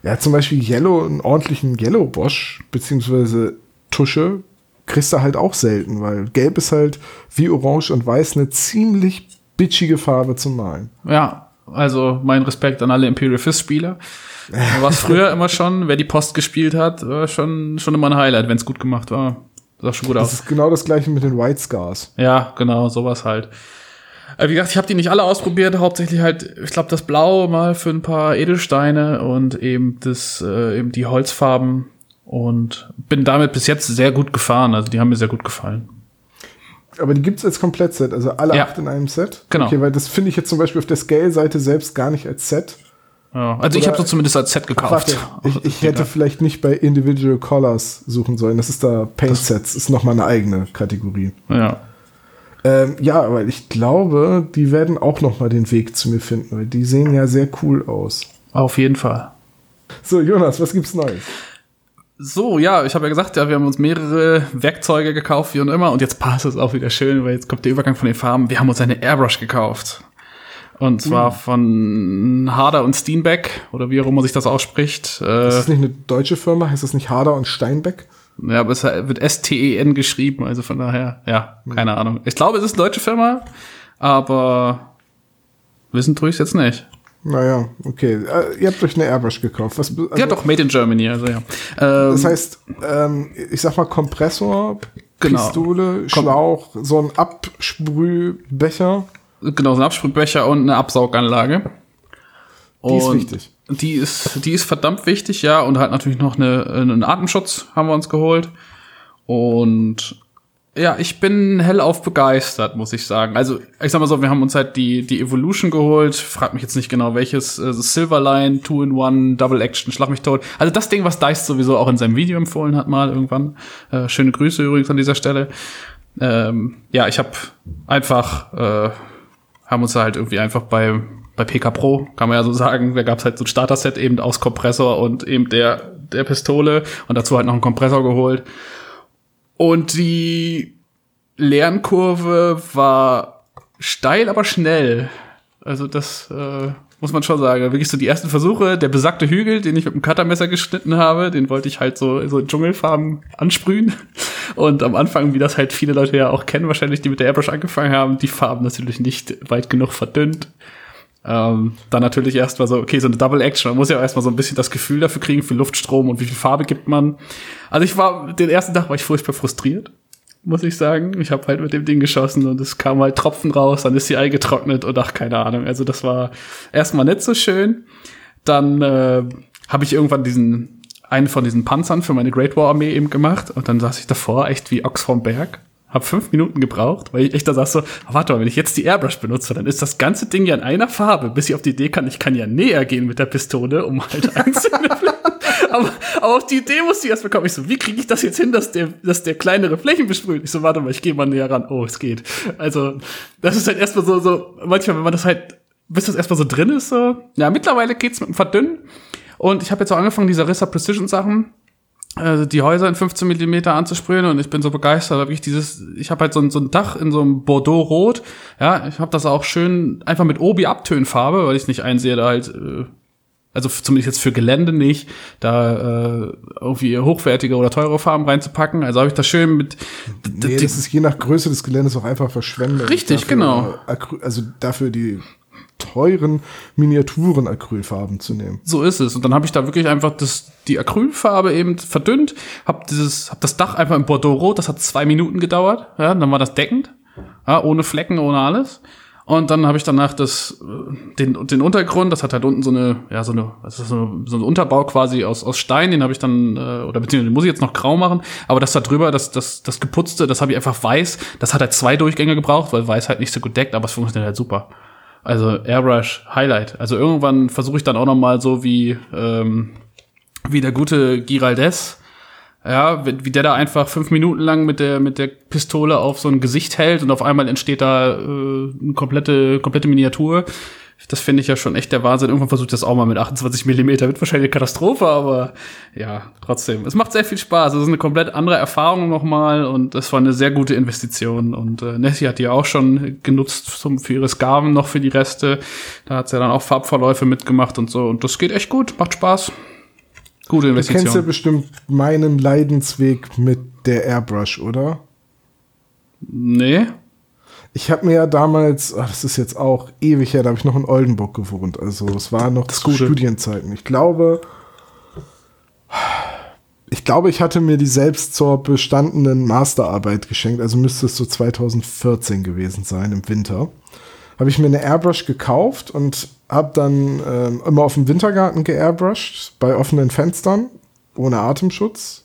Ja, zum Beispiel Yellow, einen ordentlichen Yellow Bosch, beziehungsweise Tusche, kriegst du halt auch selten, weil Gelb ist halt wie Orange und Weiß eine ziemlich bitchige Farbe zum Malen. Ja, also mein Respekt an alle Imperial Fist Spieler. War es früher immer schon, wer die Post gespielt hat, war schon, schon immer ein Highlight, wenn es gut gemacht war. Sah schon gut das aus. Das ist genau das gleiche mit den White Scars. Ja, genau, sowas halt. Äh, wie gesagt, ich habe die nicht alle ausprobiert, hauptsächlich halt, ich glaube, das Blau mal für ein paar Edelsteine und eben das, äh, eben die Holzfarben und bin damit bis jetzt sehr gut gefahren. Also die haben mir sehr gut gefallen. Aber die gibt es als Komplettset, also alle ja. acht in einem Set? Genau. Okay, weil das finde ich jetzt zum Beispiel auf der Scale-Seite selbst gar nicht als Set. Ja, also Oder, ich habe so zumindest als Set gekauft. Ach, ich, ich hätte vielleicht nicht bei Individual Colors suchen sollen. Das ist da Paint Sets, ist nochmal eine eigene Kategorie. Ja. Ähm, ja, aber ich glaube, die werden auch nochmal den Weg zu mir finden, weil die sehen ja sehr cool aus. Auf jeden Fall. So, Jonas, was gibt's Neues? So, ja, ich habe ja gesagt, ja, wir haben uns mehrere Werkzeuge gekauft, wie und immer. Und jetzt passt es auch wieder schön, weil jetzt kommt der Übergang von den Farben. Wir haben uns eine Airbrush gekauft. Und zwar mhm. von Harder und Steenbeck, oder wie auch immer sich das ausspricht. Äh, ist das nicht eine deutsche Firma? Heißt das nicht Harder und Steinbeck? Ja, aber es wird S-T-E-N geschrieben, also von daher, ja, mhm. keine Ahnung. Ich glaube, es ist eine deutsche Firma, aber wissen tue ich es jetzt nicht. Naja, okay. Äh, ihr habt euch eine Airbrush gekauft. Was, also, ja, doch, made in Germany, also ja. Ähm, das heißt, ähm, ich sag mal Kompressor, genau. Pistole, Schlauch, so ein Absprühbecher. Genau, so ein Absprühbecher und eine Absauganlage. Die ist wichtig. Die ist, die ist verdammt wichtig, ja. Und halt natürlich noch eine, einen Atemschutz haben wir uns geholt. Und ja, ich bin hellauf begeistert, muss ich sagen. Also, ich sag mal so, wir haben uns halt die, die Evolution geholt. Frag mich jetzt nicht genau, welches. Äh, Silverline, Two-in-One, Double Action, schlag mich tot. Also das Ding, was Dice sowieso auch in seinem Video empfohlen hat, mal irgendwann. Äh, schöne Grüße übrigens an dieser Stelle. Ähm, ja, ich habe einfach, äh, haben uns halt irgendwie einfach bei, bei PK Pro, kann man ja so sagen, da gab's halt so ein Starter-Set eben aus Kompressor und eben der, der Pistole und dazu halt noch einen Kompressor geholt. Und die Lernkurve war steil, aber schnell. Also das äh, muss man schon sagen. Wirklich so die ersten Versuche, der besagte Hügel, den ich mit dem Cuttermesser geschnitten habe, den wollte ich halt so, so in Dschungelfarben ansprühen. Und am Anfang, wie das halt viele Leute ja auch kennen, wahrscheinlich, die mit der Airbrush angefangen haben, die Farben natürlich nicht weit genug verdünnt. Ähm, dann natürlich erstmal so, okay, so eine Double Action. Man muss ja erstmal so ein bisschen das Gefühl dafür kriegen, für Luftstrom und wie viel Farbe gibt man. Also ich war, den ersten Tag war ich furchtbar frustriert, muss ich sagen. Ich habe halt mit dem Ding geschossen und es kam halt Tropfen raus, dann ist die eingetrocknet und ach, keine Ahnung. Also das war erstmal nicht so schön. Dann äh, habe ich irgendwann diesen einen von diesen Panzern für meine Great War Armee eben gemacht und dann saß ich davor echt wie Ochs vom Berg hab fünf Minuten gebraucht, weil ich echt da saß so, warte mal, wenn ich jetzt die Airbrush benutze, dann ist das ganze Ding ja in einer Farbe, bis ich auf die Idee kann, ich kann ja näher gehen mit der Pistole, um halt einzelne aber, aber auf die Idee musste ich erst bekommen. Ich so, wie kriege ich das jetzt hin, dass der, dass der kleinere Flächen besprüht? Ich so, warte mal, ich gehe mal näher ran. Oh, es geht. Also, das ist halt erstmal so, so, manchmal, wenn man das halt, bis das erstmal so drin ist, so. Ja, mittlerweile geht's mit dem Verdünnen. Und ich habe jetzt auch angefangen, diese Rissa Precision Sachen also die Häuser in 15 Millimeter anzusprühen und ich bin so begeistert, habe ich dieses, ich habe halt so ein, so ein Dach in so einem Bordeaux-Rot, ja, ich habe das auch schön einfach mit Obi-Abtönfarbe, weil ich nicht einsehe, da halt, äh, also zumindest jetzt für Gelände nicht, da äh, irgendwie hochwertige oder teure Farben reinzupacken. Also habe ich das schön mit. Nee, das ist je nach Größe des Geländes auch einfach verschwendet. Richtig, dafür, genau. Also dafür die teuren Miniaturen-Acrylfarben zu nehmen. So ist es. Und dann habe ich da wirklich einfach das, die Acrylfarbe eben verdünnt, habe dieses, hab das Dach einfach in Bordeaux-Rot, das hat zwei Minuten gedauert, ja, dann war das deckend, ja, ohne Flecken, ohne alles. Und dann habe ich danach das, äh, den, den Untergrund, das hat halt unten so eine, ja, so eine, das ist so, eine, so ein Unterbau quasi aus, aus Stein, den habe ich dann, äh, oder beziehungsweise den muss ich jetzt noch grau machen, aber das da drüber, das, das, das geputzte, das habe ich einfach weiß, das hat halt zwei Durchgänge gebraucht, weil weiß halt nicht so gut deckt, aber es funktioniert halt super. Also Airbrush Highlight. Also irgendwann versuche ich dann auch noch mal so wie ähm, wie der gute Giraldes Ja, wie der da einfach fünf Minuten lang mit der, mit der Pistole auf so ein Gesicht hält und auf einmal entsteht da äh, eine komplette, komplette Miniatur. Das finde ich ja schon echt der Wahnsinn. Irgendwann versucht das auch mal mit 28 Millimeter. Wird wahrscheinlich eine Katastrophe, aber ja, trotzdem. Es macht sehr viel Spaß. Es ist eine komplett andere Erfahrung nochmal und es war eine sehr gute Investition. Und äh, Nessie hat die auch schon genutzt zum, für ihre Skarven noch für die Reste. Da hat sie ja dann auch Farbverläufe mitgemacht und so. Und das geht echt gut, macht Spaß. Gute Investition. Du kennst ja bestimmt meinen Leidensweg mit der Airbrush, oder? Nee. Ich habe mir ja damals, ach, das ist jetzt auch ewig her, da habe ich noch in Oldenburg gewohnt. Also es war noch zu Studienzeiten. Ich glaube, ich glaube, ich hatte mir die selbst zur bestandenen Masterarbeit geschenkt. Also müsste es so 2014 gewesen sein, im Winter. Habe ich mir eine Airbrush gekauft und habe dann ähm, immer auf dem Wintergarten geairbrushed, bei offenen Fenstern, ohne Atemschutz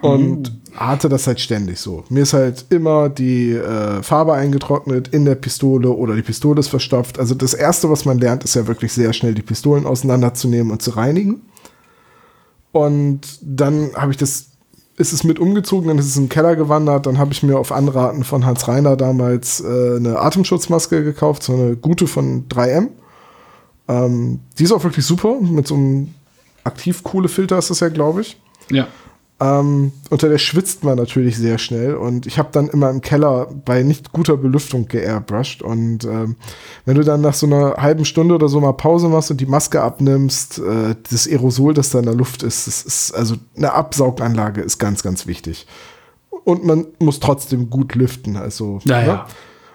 und mhm. hatte das halt ständig so. Mir ist halt immer die äh, Farbe eingetrocknet in der Pistole oder die Pistole ist verstopft. Also das Erste, was man lernt, ist ja wirklich sehr schnell die Pistolen auseinanderzunehmen und zu reinigen. Und dann habe ich das, ist es mit umgezogen, dann ist es in den Keller gewandert, dann habe ich mir auf Anraten von Hans Reiner damals äh, eine Atemschutzmaske gekauft, so eine gute von 3M. Ähm, die ist auch wirklich super, mit so einem aktiv coole Filter ist das ja, glaube ich. Ja. Ähm, unter der schwitzt man natürlich sehr schnell und ich habe dann immer im Keller bei nicht guter Belüftung geairbrushed und ähm, wenn du dann nach so einer halben Stunde oder so mal Pause machst und die Maske abnimmst, äh, das Aerosol, das da in der Luft ist, das ist also eine Absauganlage ist ganz, ganz wichtig. Und man muss trotzdem gut lüften, also. Naja. Ne?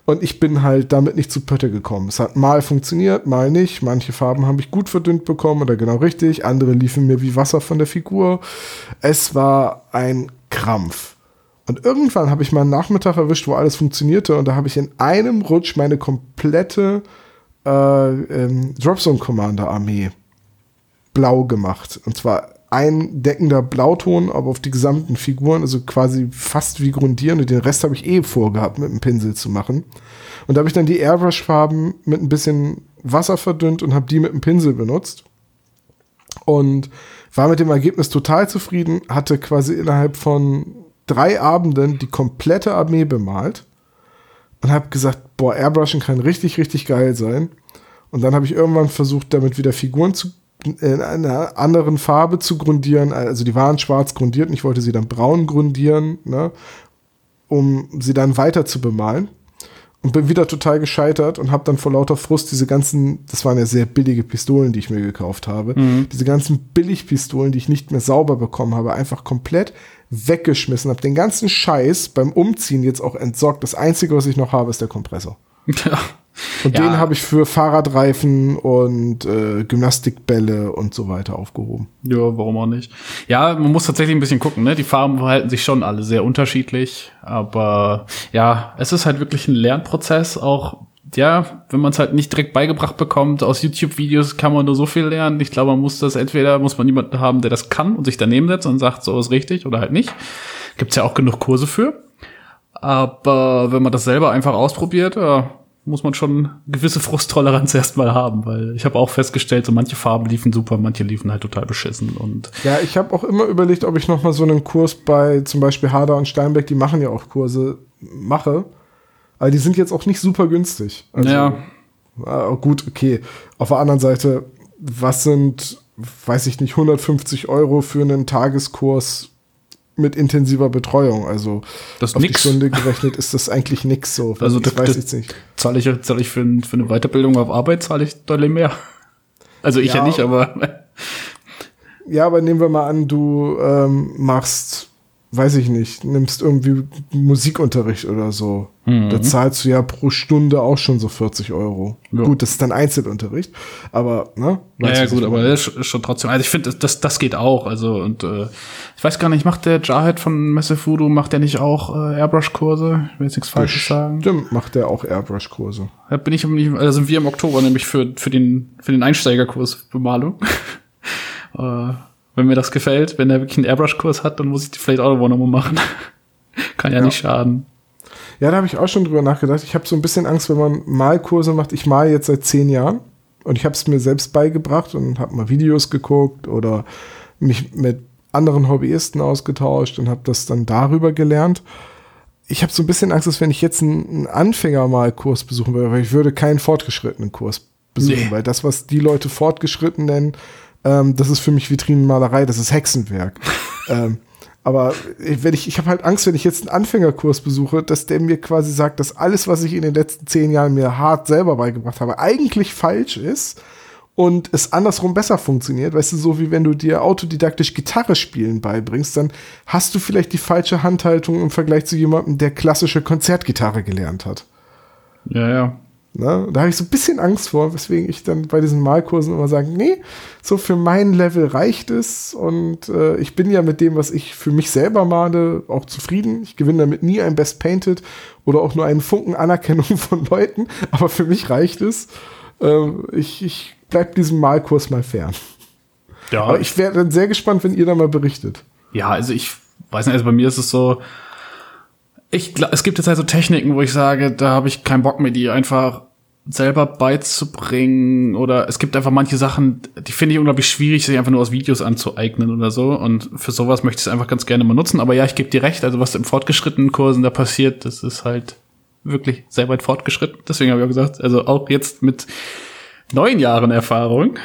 Und ich bin halt damit nicht zu Pötte gekommen. Es hat mal funktioniert, mal nicht. Manche Farben habe ich gut verdünnt bekommen oder genau richtig. Andere liefen mir wie Wasser von der Figur. Es war ein Krampf. Und irgendwann habe ich mal einen Nachmittag erwischt, wo alles funktionierte. Und da habe ich in einem Rutsch meine komplette äh, ähm, Dropzone Commander Armee blau gemacht. Und zwar ein deckender Blauton, aber auf die gesamten Figuren, also quasi fast wie grundieren. Und den Rest habe ich eh vorgehabt, mit einem Pinsel zu machen. Und da habe ich dann die Airbrush-Farben mit ein bisschen Wasser verdünnt und habe die mit einem Pinsel benutzt. Und war mit dem Ergebnis total zufrieden, hatte quasi innerhalb von drei Abenden die komplette Armee bemalt und habe gesagt, boah, Airbrushen kann richtig, richtig geil sein. Und dann habe ich irgendwann versucht, damit wieder Figuren zu in einer anderen Farbe zu grundieren. Also die waren schwarz grundiert und ich wollte sie dann braun grundieren, ne, um sie dann weiter zu bemalen. Und bin wieder total gescheitert und habe dann vor lauter Frust diese ganzen, das waren ja sehr billige Pistolen, die ich mir gekauft habe, mhm. diese ganzen Billigpistolen, die ich nicht mehr sauber bekommen habe, einfach komplett weggeschmissen. Habe den ganzen Scheiß beim Umziehen jetzt auch entsorgt. Das Einzige, was ich noch habe, ist der Kompressor. Ja. Und ja. den habe ich für Fahrradreifen und äh, Gymnastikbälle und so weiter aufgehoben. Ja, warum auch nicht? Ja, man muss tatsächlich ein bisschen gucken, ne? Die Farben verhalten sich schon alle sehr unterschiedlich, aber ja, es ist halt wirklich ein Lernprozess, auch ja, wenn man es halt nicht direkt beigebracht bekommt, aus YouTube-Videos kann man nur so viel lernen. Ich glaube, man muss das entweder, muss man jemanden haben, der das kann und sich daneben setzt und sagt, so ist richtig oder halt nicht. Gibt's ja auch genug Kurse für. Aber wenn man das selber einfach ausprobiert, ja, muss man schon gewisse Frusttoleranz erstmal haben, weil ich habe auch festgestellt, so manche Farben liefen super, manche liefen halt total beschissen und ja, ich habe auch immer überlegt, ob ich noch mal so einen Kurs bei zum Beispiel Harder und Steinbeck, die machen ja auch Kurse, mache, aber die sind jetzt auch nicht super günstig. Also, ja. Äh, gut, okay. Auf der anderen Seite, was sind, weiß ich nicht, 150 Euro für einen Tageskurs mit intensiver Betreuung. Also das auf nix. die Stunde gerechnet ist das eigentlich nix so. Also das, weiß ich nicht. Zahle ich, zahl ich für, für eine Weiterbildung auf Arbeit, zahle ich deutlich mehr. Also ich ja, ja nicht, aber. Ja, aber nehmen wir mal an, du ähm, machst weiß ich nicht, nimmst irgendwie Musikunterricht oder so. Mhm. Da zahlst du ja pro Stunde auch schon so 40 Euro. Ja. Gut, das ist dann Einzelunterricht, aber, ne? Weißt ja, ja gut, aber das ist schon trotzdem, also ich finde, das, das geht auch, also, und, äh, ich weiß gar nicht, macht der Jarhead von Messefudu, macht der nicht auch äh, Airbrush-Kurse? Ich will jetzt nichts Falsches sagen. Stimmt, macht der auch Airbrush-Kurse. Da bin ich, also sind wir im Oktober nämlich für, für den, für den Einsteigerkurs Bemalung. äh, wenn mir das gefällt, wenn er wirklich einen Airbrush-Kurs hat, dann muss ich die vielleicht auch nochmal machen. Kann ja, ja, nicht schaden. Ja, da habe ich auch schon drüber nachgedacht. Ich habe so ein bisschen Angst, wenn man Malkurse macht. Ich mal jetzt seit zehn Jahren und ich habe es mir selbst beigebracht und habe mal Videos geguckt oder mich mit anderen Hobbyisten ausgetauscht und habe das dann darüber gelernt. Ich habe so ein bisschen Angst, dass wenn ich jetzt einen, einen Anfängermalkurs besuchen würde, weil ich würde keinen fortgeschrittenen Kurs besuchen, nee. weil das, was die Leute fortgeschritten nennen, ähm, das ist für mich Vitrinenmalerei, das ist Hexenwerk. ähm, aber wenn ich, ich habe halt Angst, wenn ich jetzt einen Anfängerkurs besuche, dass der mir quasi sagt, dass alles, was ich in den letzten zehn Jahren mir hart selber beigebracht habe, eigentlich falsch ist und es andersrum besser funktioniert. Weißt du, so wie wenn du dir autodidaktisch Gitarre spielen beibringst, dann hast du vielleicht die falsche Handhaltung im Vergleich zu jemandem, der klassische Konzertgitarre gelernt hat. Ja, ja. Ne? Da habe ich so ein bisschen Angst vor, weswegen ich dann bei diesen Malkursen immer sage, nee, so für mein Level reicht es und äh, ich bin ja mit dem, was ich für mich selber male, auch zufrieden. Ich gewinne damit nie ein Best Painted oder auch nur einen Funken Anerkennung von Leuten, aber für mich reicht es. Äh, ich, ich bleib diesem Malkurs mal fern. Ja. Aber ich wäre dann sehr gespannt, wenn ihr da mal berichtet. Ja, also ich weiß nicht, also bei mir ist es so, ich, es gibt jetzt halt so Techniken, wo ich sage, da habe ich keinen Bock mehr, die einfach selber beizubringen oder es gibt einfach manche Sachen, die finde ich unglaublich schwierig, sich einfach nur aus Videos anzueignen oder so. Und für sowas möchte ich es einfach ganz gerne mal nutzen, aber ja, ich gebe dir recht, also was im fortgeschrittenen Kursen da passiert, das ist halt wirklich sehr weit fortgeschritten, deswegen habe ich auch gesagt, also auch jetzt mit neun Jahren Erfahrung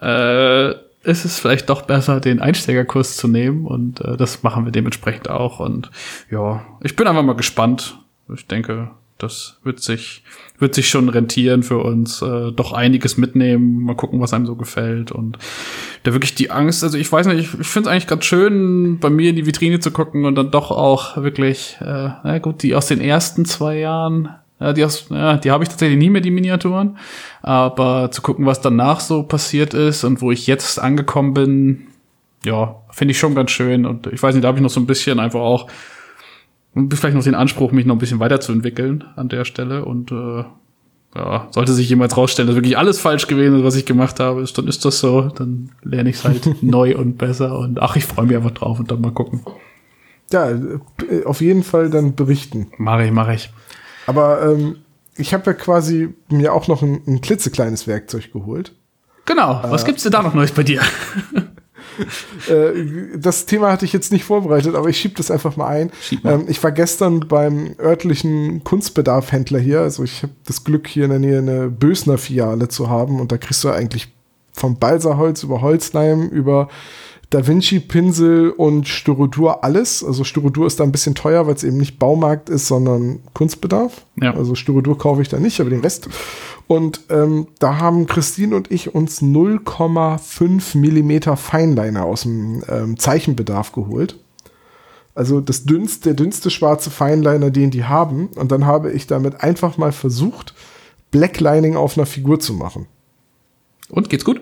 äh, ist es vielleicht doch besser, den Einsteigerkurs zu nehmen und äh, das machen wir dementsprechend auch. Und ja, ich bin einfach mal gespannt. Ich denke, das wird sich, wird sich schon rentieren für uns, äh, doch einiges mitnehmen, mal gucken, was einem so gefällt. Und da wirklich die Angst, also ich weiß nicht, ich, ich finde es eigentlich ganz schön, bei mir in die Vitrine zu gucken und dann doch auch wirklich, äh, na gut, die aus den ersten zwei Jahren ja, die, ja, die habe ich tatsächlich nie mehr, die Miniaturen. Aber zu gucken, was danach so passiert ist und wo ich jetzt angekommen bin, ja, finde ich schon ganz schön. Und ich weiß nicht, da habe ich noch so ein bisschen einfach auch vielleicht noch den Anspruch, mich noch ein bisschen weiterzuentwickeln an der Stelle. Und äh, ja, sollte sich jemals rausstellen, dass wirklich alles falsch gewesen ist, was ich gemacht habe, ist, dann ist das so. Dann lerne ich es halt neu und besser. Und ach, ich freue mich einfach drauf und dann mal gucken. Ja, auf jeden Fall dann berichten. Mache ich, mache ich. Aber ähm, ich habe ja quasi mir auch noch ein, ein klitzekleines Werkzeug geholt. Genau. Was äh, gibt's denn da noch Neues bei dir? Äh, das Thema hatte ich jetzt nicht vorbereitet, aber ich schieb das einfach mal ein. Mal. Ähm, ich war gestern beim örtlichen Kunstbedarfhändler hier. Also ich habe das Glück, hier in der Nähe eine Bösner Filiale zu haben und da kriegst du eigentlich vom Balsaholz über Holzleim über da Vinci Pinsel und Styrodur alles. Also Styrodur ist da ein bisschen teuer, weil es eben nicht Baumarkt ist, sondern Kunstbedarf. Ja. Also Styrodur kaufe ich da nicht, aber den Rest. Und ähm, da haben Christine und ich uns 0,5 Millimeter Feinliner aus dem ähm, Zeichenbedarf geholt. Also das dünnste, der dünnste schwarze Feinliner, den die haben. Und dann habe ich damit einfach mal versucht, Blacklining auf einer Figur zu machen. Und geht's gut?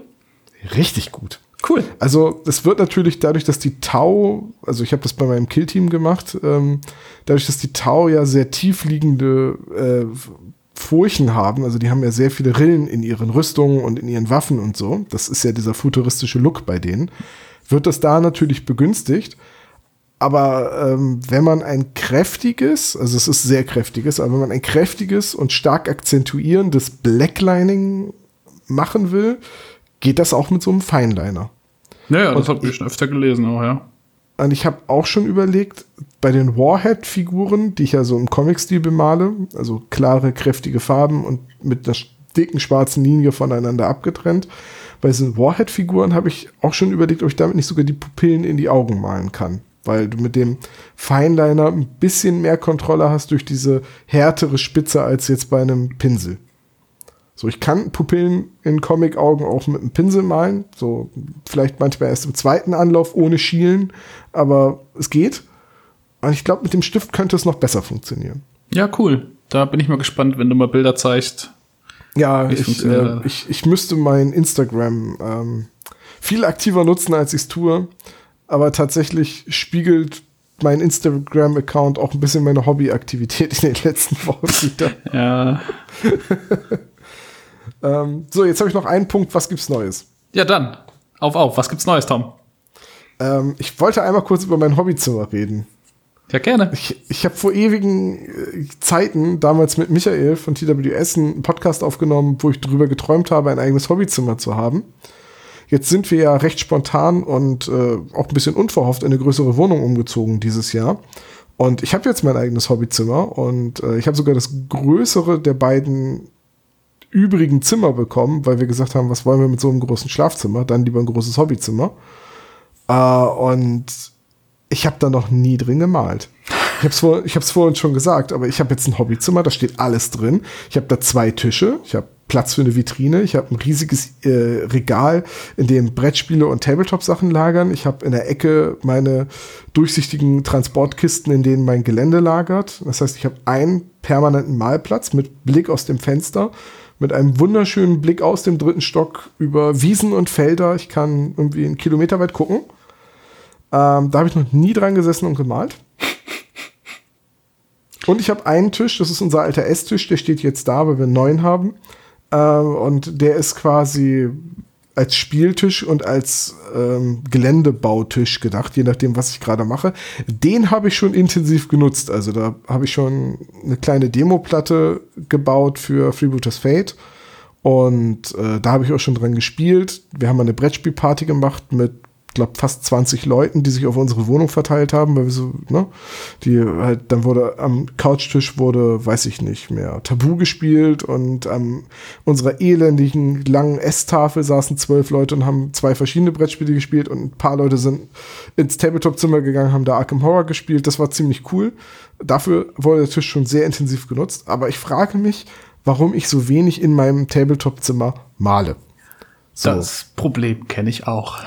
Richtig gut. Cool. Also es wird natürlich dadurch, dass die Tau, also ich habe das bei meinem Killteam gemacht, ähm, dadurch, dass die Tau ja sehr tiefliegende äh, Furchen haben, also die haben ja sehr viele Rillen in ihren Rüstungen und in ihren Waffen und so, das ist ja dieser futuristische Look bei denen, wird das da natürlich begünstigt. Aber ähm, wenn man ein kräftiges, also es ist sehr kräftiges, aber wenn man ein kräftiges und stark akzentuierendes Blacklining machen will, geht das auch mit so einem Feinliner. Naja, das habe ich schon öfter gelesen auch, ja. Und ich habe auch schon überlegt, bei den Warhead-Figuren, die ich ja so im Comic-Stil bemale, also klare, kräftige Farben und mit einer dicken schwarzen Linie voneinander abgetrennt, bei diesen Warhead-Figuren habe ich auch schon überlegt, ob ich damit nicht sogar die Pupillen in die Augen malen kann. Weil du mit dem Feinliner ein bisschen mehr Kontrolle hast durch diese härtere Spitze als jetzt bei einem Pinsel. So, ich kann Pupillen in Comic-Augen auch mit einem Pinsel malen. So, vielleicht manchmal erst im zweiten Anlauf ohne Schielen, aber es geht. Und ich glaube, mit dem Stift könnte es noch besser funktionieren. Ja, cool. Da bin ich mal gespannt, wenn du mal Bilder zeigst. Ja, ich, äh, ich, ich müsste mein Instagram ähm, viel aktiver nutzen, als ich es tue. Aber tatsächlich spiegelt mein Instagram-Account auch ein bisschen meine Hobbyaktivität in den letzten Wochen wieder. Ja. Ähm, so, jetzt habe ich noch einen Punkt. Was gibt's Neues? Ja, dann. Auf, auf. Was gibt's Neues, Tom? Ähm, ich wollte einmal kurz über mein Hobbyzimmer reden. Ja, gerne. Ich, ich habe vor ewigen äh, Zeiten damals mit Michael von TWS einen Podcast aufgenommen, wo ich darüber geträumt habe, ein eigenes Hobbyzimmer zu haben. Jetzt sind wir ja recht spontan und äh, auch ein bisschen unverhofft in eine größere Wohnung umgezogen dieses Jahr. Und ich habe jetzt mein eigenes Hobbyzimmer und äh, ich habe sogar das größere der beiden übrigen Zimmer bekommen, weil wir gesagt haben, was wollen wir mit so einem großen Schlafzimmer? Dann lieber ein großes Hobbyzimmer. Äh, und ich habe da noch nie drin gemalt. Ich habe es vor, vorhin schon gesagt, aber ich habe jetzt ein Hobbyzimmer, da steht alles drin. Ich habe da zwei Tische, ich habe Platz für eine Vitrine, ich habe ein riesiges äh, Regal, in dem Brettspiele und Tabletop-Sachen lagern. Ich habe in der Ecke meine durchsichtigen Transportkisten, in denen mein Gelände lagert. Das heißt, ich habe einen permanenten Malplatz mit Blick aus dem Fenster, mit einem wunderschönen Blick aus dem dritten Stock über Wiesen und Felder. Ich kann irgendwie einen Kilometer weit gucken. Ähm, da habe ich noch nie dran gesessen und gemalt. Und ich habe einen Tisch, das ist unser alter Esstisch, der steht jetzt da, weil wir einen neuen haben. Ähm, und der ist quasi als Spieltisch und als ähm, Geländebautisch gedacht, je nachdem, was ich gerade mache. Den habe ich schon intensiv genutzt. Also da habe ich schon eine kleine Demoplatte gebaut für Freebooters Fate. Und äh, da habe ich auch schon dran gespielt. Wir haben eine Brettspielparty gemacht mit glaube, fast 20 Leuten, die sich auf unsere Wohnung verteilt haben, weil wir so, ne, die halt, dann wurde am Couchtisch wurde, weiß ich nicht mehr, Tabu gespielt und an unserer elendigen langen Esstafel saßen zwölf Leute und haben zwei verschiedene Brettspiele gespielt und ein paar Leute sind ins Tabletop-Zimmer gegangen, haben da Arkham Horror gespielt. Das war ziemlich cool. Dafür wurde der Tisch schon sehr intensiv genutzt. Aber ich frage mich, warum ich so wenig in meinem Tabletop-Zimmer male. So. Das Problem kenne ich auch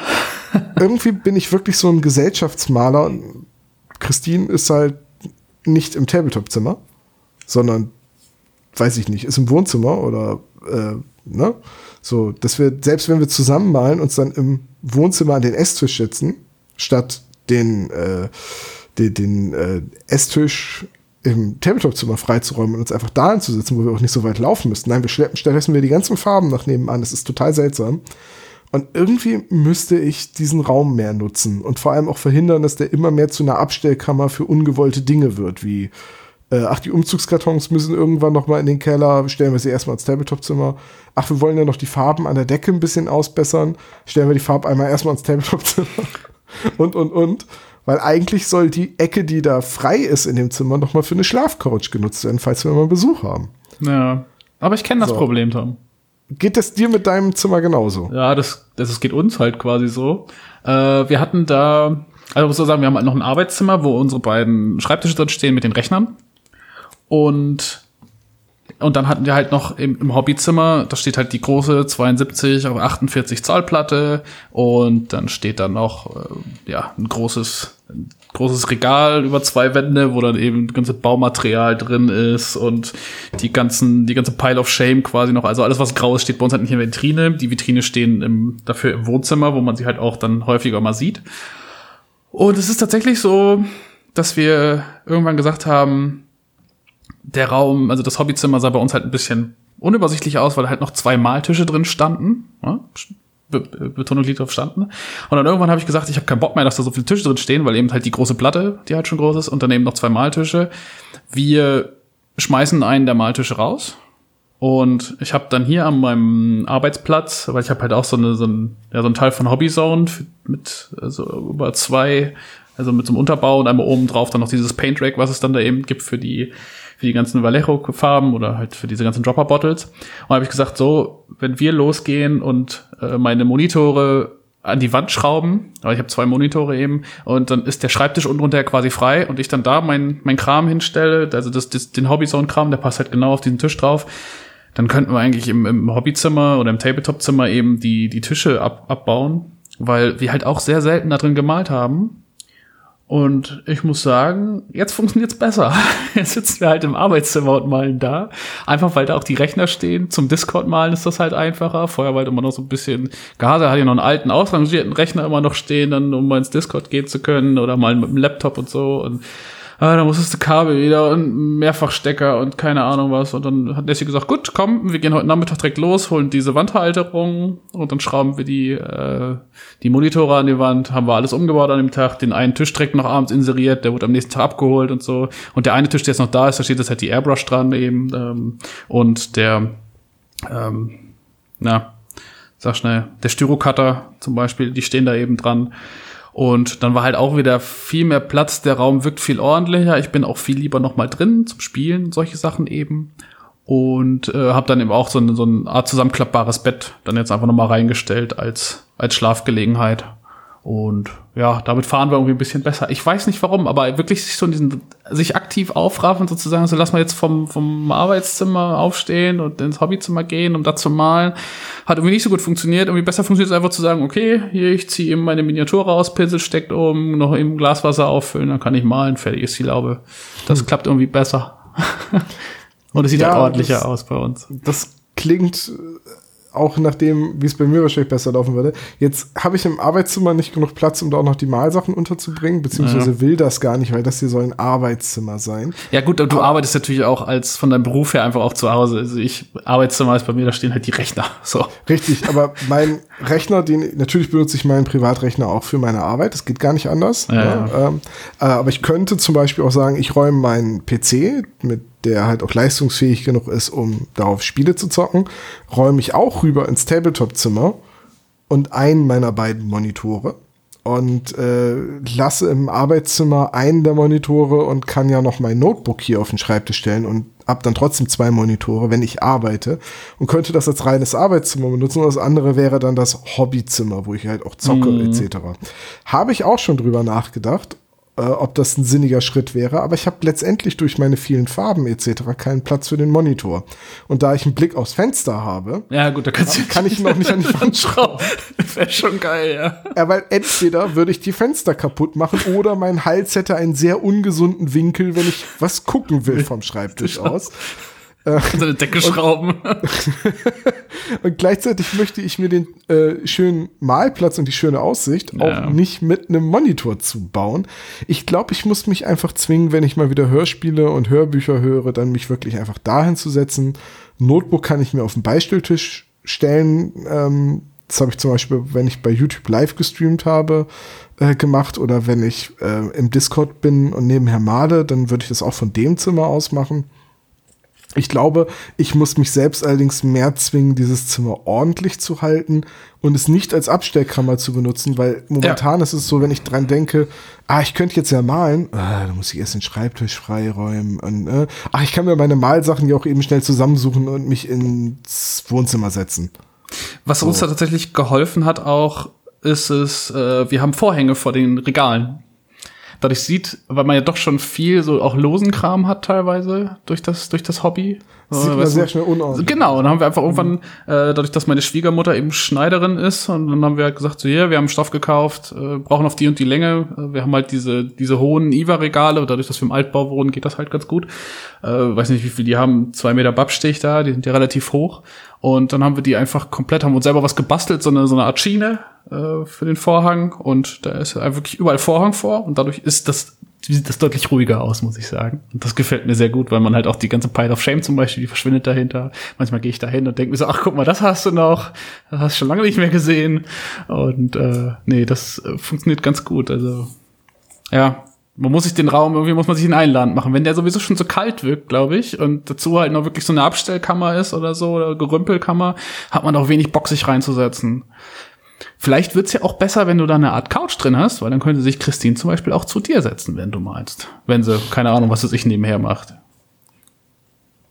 irgendwie bin ich wirklich so ein Gesellschaftsmaler und Christine ist halt nicht im Tabletop-Zimmer, sondern, weiß ich nicht, ist im Wohnzimmer oder, äh, ne? So, dass wir, selbst wenn wir zusammen malen, uns dann im Wohnzimmer an den Esstisch setzen, statt den, äh, den, den äh, Esstisch im Tabletop-Zimmer freizuräumen und uns einfach da hinzusetzen, wo wir auch nicht so weit laufen müssten. Nein, wir schleppen stattdessen wir die ganzen Farben nach nebenan. Das ist total seltsam. Und irgendwie müsste ich diesen Raum mehr nutzen und vor allem auch verhindern, dass der immer mehr zu einer Abstellkammer für ungewollte Dinge wird, wie äh, ach, die Umzugskartons müssen irgendwann noch mal in den Keller, stellen wir sie erstmal ins Tabletop-Zimmer. Ach, wir wollen ja noch die Farben an der Decke ein bisschen ausbessern, stellen wir die Farbe einmal erstmal ins Tabletop-Zimmer. und, und, und. Weil eigentlich soll die Ecke, die da frei ist in dem Zimmer, noch mal für eine Schlafcouch genutzt werden, falls wir mal Besuch haben. Ja, aber ich kenne das so. Problem, Tom. Geht es dir mit deinem Zimmer genauso? Ja, das, das, das geht uns halt quasi so. Äh, wir hatten da, also muss ich sagen, wir haben halt noch ein Arbeitszimmer, wo unsere beiden Schreibtische drin stehen mit den Rechnern. Und und dann hatten wir halt noch im, im Hobbyzimmer, da steht halt die große 72 auf 48 Zoll Platte und dann steht da noch äh, ja ein großes großes Regal über zwei Wände, wo dann eben das ganze Baumaterial drin ist und die ganzen die ganze Pile of Shame quasi noch, also alles was grau ist, steht bei uns halt nicht in der Vitrine. Die Vitrine stehen im, dafür im Wohnzimmer, wo man sie halt auch dann häufiger mal sieht. Und es ist tatsächlich so, dass wir irgendwann gesagt haben, der Raum, also das Hobbyzimmer sah bei uns halt ein bisschen unübersichtlich aus, weil halt noch zwei Maltische drin standen. Ja? Be Betonung liegt auf standen. Und dann irgendwann habe ich gesagt, ich habe keinen Bock mehr, dass da so viele Tische drin stehen, weil eben halt die große Platte, die halt schon groß ist, und dann eben noch zwei Maltische. Wir schmeißen einen der Maltische raus. Und ich habe dann hier an meinem Arbeitsplatz, weil ich habe halt auch so, eine, so, ein, ja, so ein Teil von Hobbyzone mit also über zwei, also mit so einem Unterbau und einmal oben drauf dann noch dieses Paint Rack, was es dann da eben gibt für die für die ganzen Vallejo-Farben oder halt für diese ganzen Dropper-Bottles. Und habe ich gesagt, so, wenn wir losgehen und äh, meine Monitore an die Wand schrauben, aber ich habe zwei Monitore eben, und dann ist der Schreibtisch unten drunter quasi frei und ich dann da mein, mein Kram hinstelle, also das, das, den Hobbyzone-Kram, der passt halt genau auf diesen Tisch drauf, dann könnten wir eigentlich im, im Hobbyzimmer oder im Tabletop-Zimmer eben die, die Tische ab, abbauen, weil wir halt auch sehr selten da drin gemalt haben und ich muss sagen, jetzt funktioniert's besser. Jetzt sitzen wir halt im Arbeitszimmer und malen da. Einfach weil da auch die Rechner stehen. Zum Discord malen ist das halt einfacher. Vorher war halt immer noch so ein bisschen Gase, hat ja noch einen alten ausrangierten Rechner immer noch stehen, dann um mal ins Discord gehen zu können oder mal mit dem Laptop und so. Und ah, da musstest du Kabel wieder und Mehrfachstecker und keine Ahnung was. Und dann hat Nessie gesagt, gut, komm, wir gehen heute Nachmittag direkt los, holen diese Wandhalterung und dann schrauben wir die, äh, die Monitore an die Wand, haben wir alles umgebaut an dem Tag, den einen Tisch direkt noch abends inseriert, der wurde am nächsten Tag abgeholt und so. Und der eine Tisch, der jetzt noch da ist, da steht jetzt halt die Airbrush dran eben. Ähm, und der, ähm, na, sag schnell, der Styrocutter zum Beispiel, die stehen da eben dran. Und dann war halt auch wieder viel mehr Platz, der Raum wirkt viel ordentlicher. Ich bin auch viel lieber noch mal drin zum Spielen, solche Sachen eben. Und äh, habe dann eben auch so, ein, so eine Art zusammenklappbares Bett dann jetzt einfach noch mal reingestellt als, als Schlafgelegenheit. Und ja, damit fahren wir irgendwie ein bisschen besser. Ich weiß nicht warum, aber wirklich sich so in diesen, sich aktiv aufraffen, sozusagen, so lass mal jetzt vom, vom Arbeitszimmer aufstehen und ins Hobbyzimmer gehen, um da zu malen, hat irgendwie nicht so gut funktioniert. Irgendwie besser funktioniert es einfach zu sagen, okay, hier, ich ziehe eben meine Miniatur raus, Pinsel steckt um, noch im Glaswasser auffüllen, dann kann ich malen, fertig ist die Laube. Das hm. klappt irgendwie besser. und es sieht ja, halt ordentlicher das, aus bei uns. Das klingt auch nachdem, wie es bei mir wahrscheinlich besser laufen würde. Jetzt habe ich im Arbeitszimmer nicht genug Platz, um da auch noch die Malsachen unterzubringen, beziehungsweise ja. will das gar nicht, weil das hier soll ein Arbeitszimmer sein. Ja gut, aber du arbeitest natürlich auch als von deinem Beruf her einfach auch zu Hause. Also ich, Arbeitszimmer ist bei mir, da stehen halt die Rechner. So. Richtig, aber mein Rechner, den, natürlich benutze ich meinen Privatrechner auch für meine Arbeit. Das geht gar nicht anders. Ja, ne? ja. Ähm, äh, aber ich könnte zum Beispiel auch sagen, ich räume meinen PC mit der halt auch leistungsfähig genug ist, um darauf Spiele zu zocken, räume ich auch rüber ins Tabletop-Zimmer und einen meiner beiden Monitore und äh, lasse im Arbeitszimmer einen der Monitore und kann ja noch mein Notebook hier auf den Schreibtisch stellen und hab dann trotzdem zwei Monitore, wenn ich arbeite und könnte das als reines Arbeitszimmer benutzen und das andere wäre dann das Hobbyzimmer, wo ich halt auch zocke mhm. etc. Habe ich auch schon drüber nachgedacht äh, ob das ein sinniger Schritt wäre. Aber ich habe letztendlich durch meine vielen Farben etc. keinen Platz für den Monitor. Und da ich einen Blick aufs Fenster habe, ja gut, da kannst du kann ich ihn auch nicht an die Wand schrauben. Wäre schon geil, ja. ja. Weil entweder würde ich die Fenster kaputt machen oder mein Hals hätte einen sehr ungesunden Winkel, wenn ich was gucken will vom Schreibtisch aus. Äh, Seine Decke schrauben. und gleichzeitig möchte ich mir den äh, schönen Malplatz und die schöne Aussicht ja. auch nicht mit einem Monitor zubauen. Ich glaube, ich muss mich einfach zwingen, wenn ich mal wieder Hörspiele und Hörbücher höre, dann mich wirklich einfach dahin zu setzen. Notebook kann ich mir auf den Beistelltisch stellen. Ähm, das habe ich zum Beispiel, wenn ich bei YouTube live gestreamt habe, äh, gemacht oder wenn ich äh, im Discord bin und nebenher male, dann würde ich das auch von dem Zimmer aus machen. Ich glaube, ich muss mich selbst allerdings mehr zwingen, dieses Zimmer ordentlich zu halten und es nicht als Abstellkammer zu benutzen, weil momentan ja. ist es so, wenn ich dran denke, ah, ich könnte jetzt ja malen, ah, dann muss ich erst den Schreibtisch freiräumen und, äh, ach, ich kann mir meine Malsachen ja auch eben schnell zusammensuchen und mich ins Wohnzimmer setzen. Was so. uns da tatsächlich geholfen hat auch, ist es, äh, wir haben Vorhänge vor den Regalen dadurch sieht, weil man ja doch schon viel so auch losen Kram hat teilweise durch das, durch das Hobby. Sieht man sehr schnell unordentlich. Genau, und dann haben wir einfach irgendwann, mhm. äh, dadurch, dass meine Schwiegermutter eben Schneiderin ist, und dann haben wir halt gesagt, so hier, wir haben Stoff gekauft, äh, brauchen auf die und die Länge. Äh, wir haben halt diese, diese hohen IWA-Regale, dadurch, dass wir im Altbau wohnen, geht das halt ganz gut. Äh, weiß nicht, wie viel die haben, zwei Meter Babstich da, die sind ja relativ hoch. Und dann haben wir die einfach komplett, haben uns selber was gebastelt, so eine, so eine Art Schiene äh, für den Vorhang. Und da ist ja wirklich überall Vorhang vor. Und dadurch ist das, sieht das deutlich ruhiger aus, muss ich sagen. Und das gefällt mir sehr gut, weil man halt auch die ganze Pile of Shame zum Beispiel, die verschwindet dahinter. Manchmal gehe ich da hin und denke mir so, ach guck mal, das hast du noch. Das hast du schon lange nicht mehr gesehen. Und äh, nee, das äh, funktioniert ganz gut. Also ja, man muss sich den Raum, irgendwie muss man sich einen Einland machen. Wenn der sowieso schon so kalt wirkt, glaube ich, und dazu halt noch wirklich so eine Abstellkammer ist oder so, oder Gerümpelkammer, hat man auch wenig Bock, sich reinzusetzen. Vielleicht wird's ja auch besser, wenn du da eine Art Couch drin hast, weil dann könnte sich Christine zum Beispiel auch zu dir setzen, wenn du meinst. Wenn sie, keine Ahnung, was sie sich nebenher macht.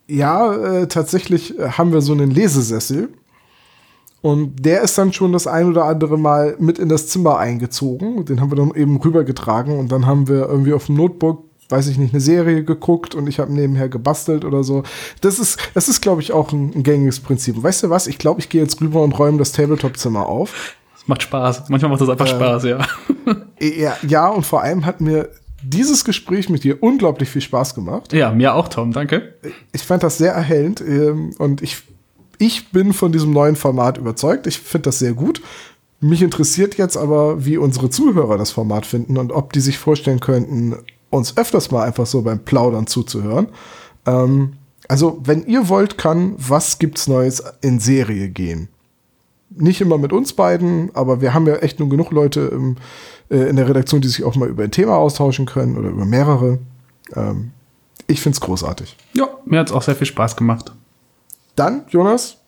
Ja, äh, tatsächlich haben wir so einen Lesesessel. Und der ist dann schon das ein oder andere Mal mit in das Zimmer eingezogen. Den haben wir dann eben rübergetragen und dann haben wir irgendwie auf dem Notebook, weiß ich nicht, eine Serie geguckt und ich habe nebenher gebastelt oder so. Das ist, das ist, glaube ich, auch ein, ein gängiges Prinzip. weißt du was? Ich glaube, ich gehe jetzt rüber und räume das Tabletop-Zimmer auf. Das macht Spaß. Manchmal macht das einfach äh, Spaß, ja. ja. Ja, und vor allem hat mir dieses Gespräch mit dir unglaublich viel Spaß gemacht. Ja, mir auch, Tom, danke. Ich fand das sehr erhellend ähm, und ich ich bin von diesem neuen Format überzeugt. Ich finde das sehr gut. Mich interessiert jetzt aber, wie unsere Zuhörer das Format finden und ob die sich vorstellen könnten, uns öfters mal einfach so beim Plaudern zuzuhören. Ähm, also, wenn ihr wollt, kann Was gibt's Neues in Serie gehen. Nicht immer mit uns beiden, aber wir haben ja echt nur genug Leute im, äh, in der Redaktion, die sich auch mal über ein Thema austauschen können oder über mehrere. Ähm, ich find's großartig. Ja, mir hat's auch sehr viel Spaß gemacht. Dann, Jonas,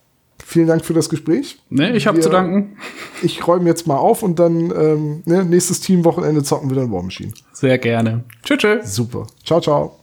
Vielen Dank für das Gespräch. Ne, ich habe zu danken. Ich räume jetzt mal auf und dann ähm, ne, nächstes Teamwochenende zocken wir dann War Machine. Sehr gerne. Tschüss. Super. Ciao, ciao.